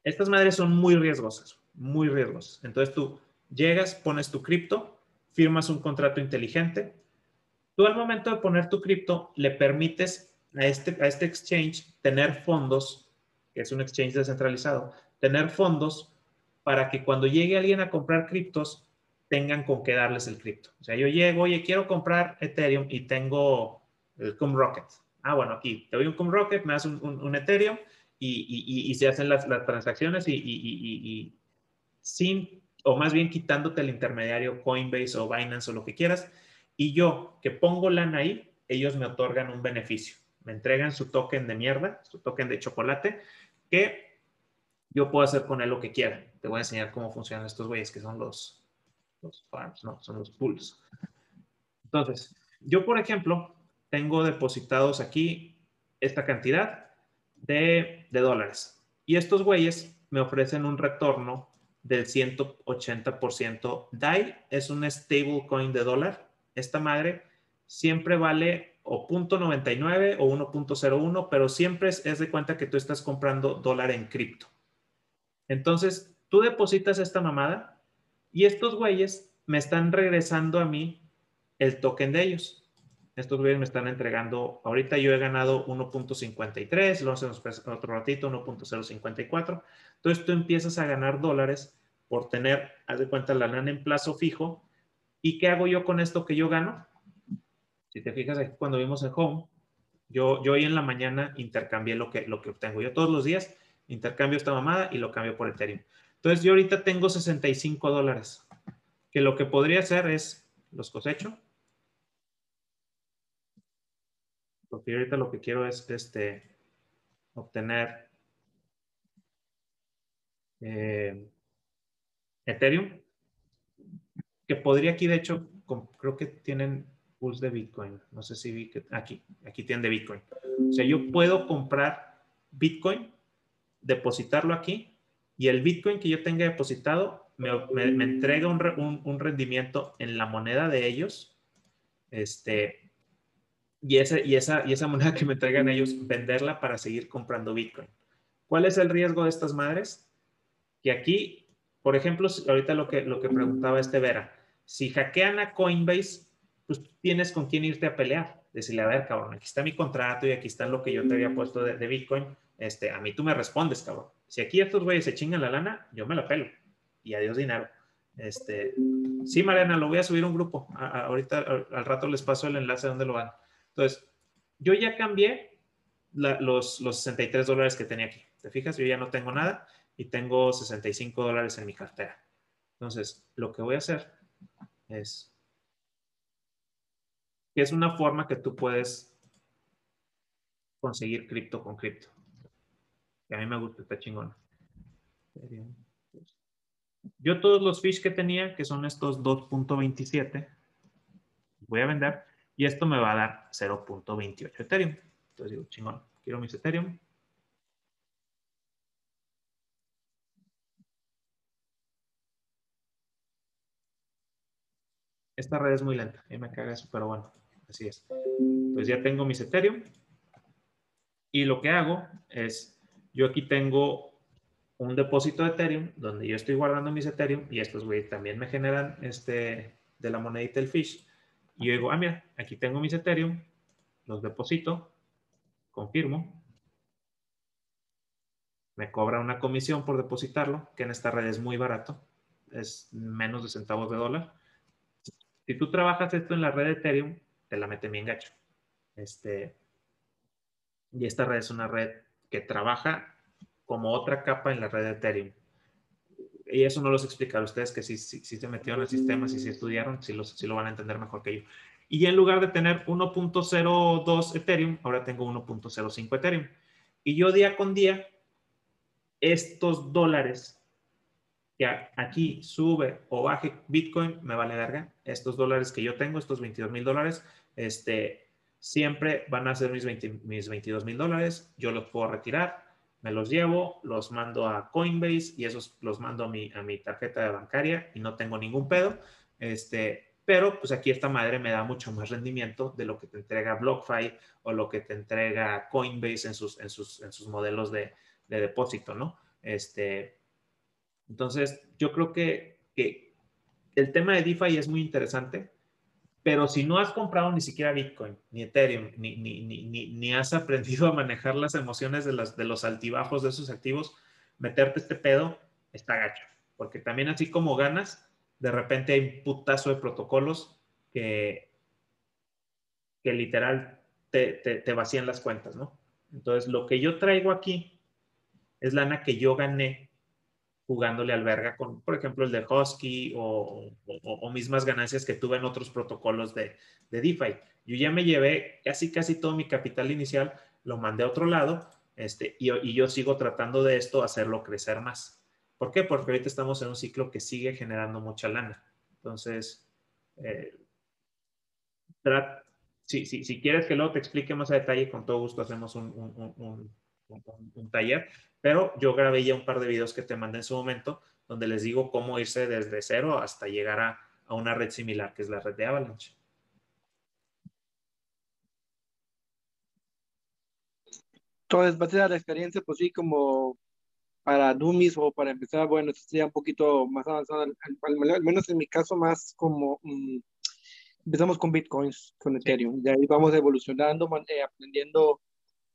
Estas madres son muy riesgosas, muy riesgosas. Entonces tú llegas, pones tu cripto, firmas un contrato inteligente. Tú al momento de poner tu cripto le permites a este, a este exchange tener fondos, que es un exchange descentralizado, tener fondos para que cuando llegue alguien a comprar criptos, tengan con qué darles el cripto. O sea, yo llego, oye, quiero comprar Ethereum y tengo el Cum Rocket. Ah, bueno, aquí te doy un Cum Rocket, me das un, Ethereum y, se hacen las, transacciones y, sin, o más bien quitándote el intermediario Coinbase o Binance o lo que quieras. Y yo que pongo lana ahí, ellos me otorgan un beneficio. Me entregan su token de mierda, su token de chocolate, que yo puedo hacer con él lo que quiera. Te voy a enseñar cómo funcionan estos güeyes, que son los, los farms, no, son los pools. Entonces, yo, por ejemplo, tengo depositados aquí esta cantidad de, dólares. Y estos güeyes me ofrecen un retorno del 180%. DAI es un stablecoin de dólar. Esta madre siempre vale o 0.99 o 1.01, pero siempre es, de cuenta que tú estás comprando dólar en cripto. Entonces, tú depositas esta mamada y estos güeyes me están regresando a mí el token de ellos. Estos güeyes me están entregando, ahorita yo he ganado 1.53, lo hacemos otro ratito, 1.054. Entonces tú empiezas a ganar dólares por tener, haz de cuenta, la lana en plazo fijo. ¿Y qué hago yo con esto que yo gano? Si te fijas aquí cuando vimos en Home, yo, yo hoy en la mañana intercambié lo que, lo que obtengo. Yo todos los días intercambio esta mamada y lo cambio por Ethereum. Entonces yo ahorita tengo 65 dólares, que lo que podría hacer es, los cosecho. Porque ahorita lo que quiero es este, obtener eh, Ethereum, que podría aquí, de hecho, creo que tienen pools de Bitcoin. No sé si vi que aquí, aquí tienen de Bitcoin. O sea, yo puedo comprar Bitcoin, depositarlo aquí y el Bitcoin que yo tenga depositado me, entrega un, rendimiento en la moneda de ellos. Este, y, ese, y, esa, y esa moneda que me entregan ellos, venderla para seguir comprando Bitcoin. ¿Cuál es el riesgo de estas madres? Que aquí, por ejemplo, ahorita lo que, lo que preguntaba este Vera, si hackean a Coinbase, pues tienes con quién irte a pelear. Decirle, a ver, cabrón, aquí está mi contrato y aquí está lo que yo te había puesto de, de Bitcoin. Este, a mí tú me respondes, cabrón. Si aquí estos güeyes se chingan la lana, yo me la pelo. Y adiós dinero. Este, sí, Mariana, lo voy a subir a un grupo. ahorita, al, rato les paso el enlace donde lo van. Entonces, yo ya cambié los, los 63 dólares que tenía aquí. ¿Te fijas? Yo ya no tengo nada y tengo 65 dólares en mi cartera. Entonces, lo que voy a hacer es que es una forma que tú puedes conseguir cripto con cripto a mí me gusta, está chingón. Yo todos los fish que tenía, que son estos 2.27, voy a vender y esto me va a dar 0.28 Ethereum. Entonces digo, chingón, quiero mis Ethereum. Esta red es muy lenta, mí me caga eso, pero bueno, así es. Entonces ya tengo mis Ethereum y lo que hago es yo aquí tengo un depósito de Ethereum donde yo estoy guardando mis Ethereum y estos güey también me generan este de la monedita el fish. Y yo digo, ah, mira, aquí tengo mis Ethereum, los deposito, confirmo. Me cobra una comisión por depositarlo, que en esta red es muy barato, es menos de centavos de dólar. Si tú trabajas esto en la red de Ethereum, te la mete bien gacho. Este, y esta red es una red que trabaja como otra capa en la red de Ethereum. Y eso no los explicaré a ustedes que si, si, si se metieron el sistema, si, si estudiaron, si, si lo van a entender mejor que yo. Y en lugar de tener 1.02 Ethereum, ahora tengo 1.05 Ethereum. Y yo día con día, estos dólares que aquí sube o baje Bitcoin, me vale verga. Estos dólares que yo tengo, estos 22 mil dólares, este, siempre van a ser mis, mis 22 mil dólares, yo los puedo retirar, me los llevo, los mando a Coinbase y esos los mando a mi, a mi tarjeta de bancaria y no tengo ningún pedo. Este, pero pues aquí esta madre me da mucho más rendimiento de lo que te entrega BlockFi o lo que te entrega Coinbase en sus, en sus, en sus modelos de, de depósito, ¿no? Este, entonces, yo creo que, que el tema de DeFi es muy interesante pero si no has comprado ni siquiera Bitcoin, ni Ethereum, ni, ni, ni, ni has aprendido a manejar las emociones de, las, de los altibajos de esos activos, meterte este pedo está gacho. Porque también así como ganas, de repente hay un putazo de protocolos que, que literal te, te, te vacían las cuentas, ¿no? Entonces, lo que yo traigo aquí es lana que yo gané jugándole al verga con, por ejemplo, el de Husky o, mismas ganancias que tuve en otros protocolos de, de, DeFi. Yo ya me llevé casi, casi todo mi capital inicial, lo mandé a otro lado este, y, yo sigo tratando de esto, hacerlo crecer más. ¿Por qué? Porque ahorita estamos en un ciclo que sigue generando mucha lana. Entonces, eh, si, si, quieres que luego te explique más a detalle, con todo gusto hacemos un, un taller, pero yo grabé ya un par de videos que te mandé en su momento, donde les digo cómo irse desde cero hasta llegar a, una red similar, que es la red de Avalanche. Entonces, va a ser la experiencia, pues sí, como para dummies o para empezar, bueno, esto sería un poquito más avanzado, al, menos en mi caso, más como mm, empezamos con bitcoins, con Ethereum, y ahí vamos evolucionando, eh, aprendiendo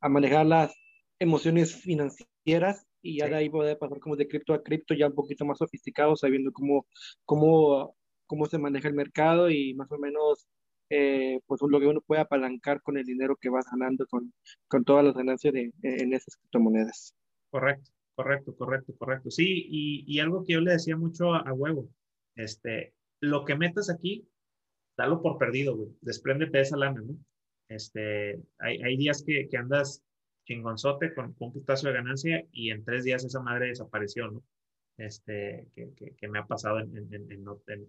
a manejar las emociones financieras y ya de ahí poder pasar como de cripto a cripto ya un poquito más sofisticado, sabiendo cómo, cómo, cómo se maneja el mercado y más o menos eh, pues lo que uno puede apalancar con el dinero que vas ganando con, con todas las ganancias de, en esas criptomonedas. Correcto, correcto, correcto, correcto. Sí, y, y algo que yo le decía mucho a, a, Huevo, este, lo que metas aquí, dalo por perdido, güey. Despréndete de esa lana, ¿no? Este, hay, hay días que, que andas chingonzote con, con, un putazo de ganancia y en tres días esa madre desapareció, ¿no? Este, que, que, que me ha pasado en, en, en,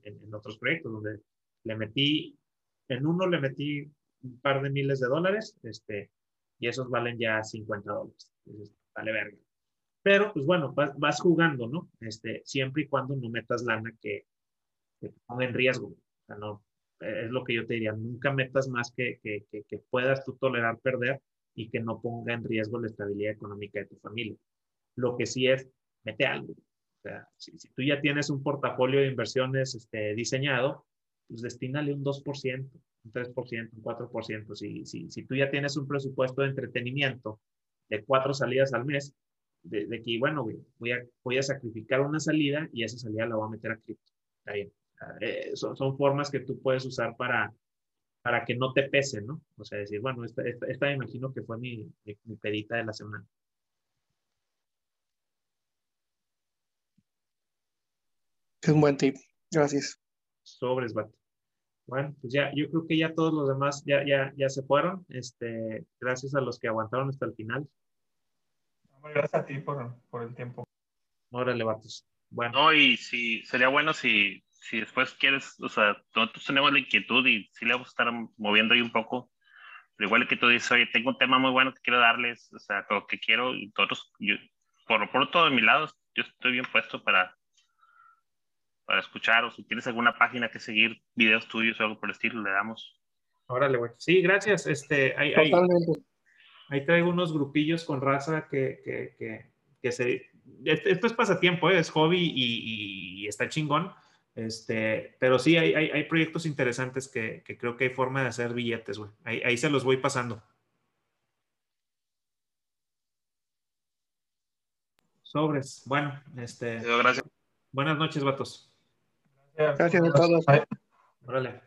en, otros proyectos donde le metí, en uno le metí un par de miles de dólares, este, y esos valen ya 50 dólares. Entonces, vale verga. Pero, pues bueno, vas, vas, jugando, ¿no? Este, siempre y cuando no metas lana que, que te ponga en riesgo. O sea, no, es lo que yo te diría, nunca metas más que, que, que, puedas tú tolerar perder y que no ponga en riesgo la estabilidad económica de tu familia. Lo que sí es, mete algo. O sea, si, si tú ya tienes un portafolio de inversiones este, diseñado, pues destínale un 2%, un 3%, un 4%. Si, si, si tú ya tienes un presupuesto de entretenimiento de cuatro salidas al mes, de, de que, bueno, voy a, voy a sacrificar una salida y esa salida la voy a meter a cripto. Está bien. Eh, son, son, formas que tú puedes usar para, para que no te pese, ¿no? O sea, decir, bueno, esta, esta, esta me imagino que fue mi, mi, mi, pedita de la semana. Es un buen tip. Gracias. Sobres, vato. Bueno, pues ya, yo creo que ya todos los demás ya, ya, ya se fueron. Este, gracias a los que aguantaron hasta el final. Gracias a ti por, por el tiempo. Órale, vatos. Bueno. No, y si sería bueno si si después quieres, o sea, nosotros tenemos la inquietud y sí le vamos a estar moviendo ahí un poco, pero igual que tú dices, oye, tengo un tema muy bueno que quiero darles, o sea, lo que quiero, y todos, yo, por, por todo de mi lado, yo estoy bien puesto para, para escuchar, o si tienes alguna página que seguir, videos tuyos o algo por el estilo, le damos. Órale, güey. Sí, gracias. Este, hay, Totalmente. Ahí traigo unos grupillos con raza que, que, que, que se... Esto es pasatiempo, ¿eh? es hobby y, y está chingón este, pero sí, hay, hay, hay proyectos interesantes que, que, creo que hay forma de hacer billetes, güey. Ahí, ahí, se los voy pasando. Sobres. Bueno, este. Gracias. Buenas noches, vatos. Gracias, Gracias a todos. Órale.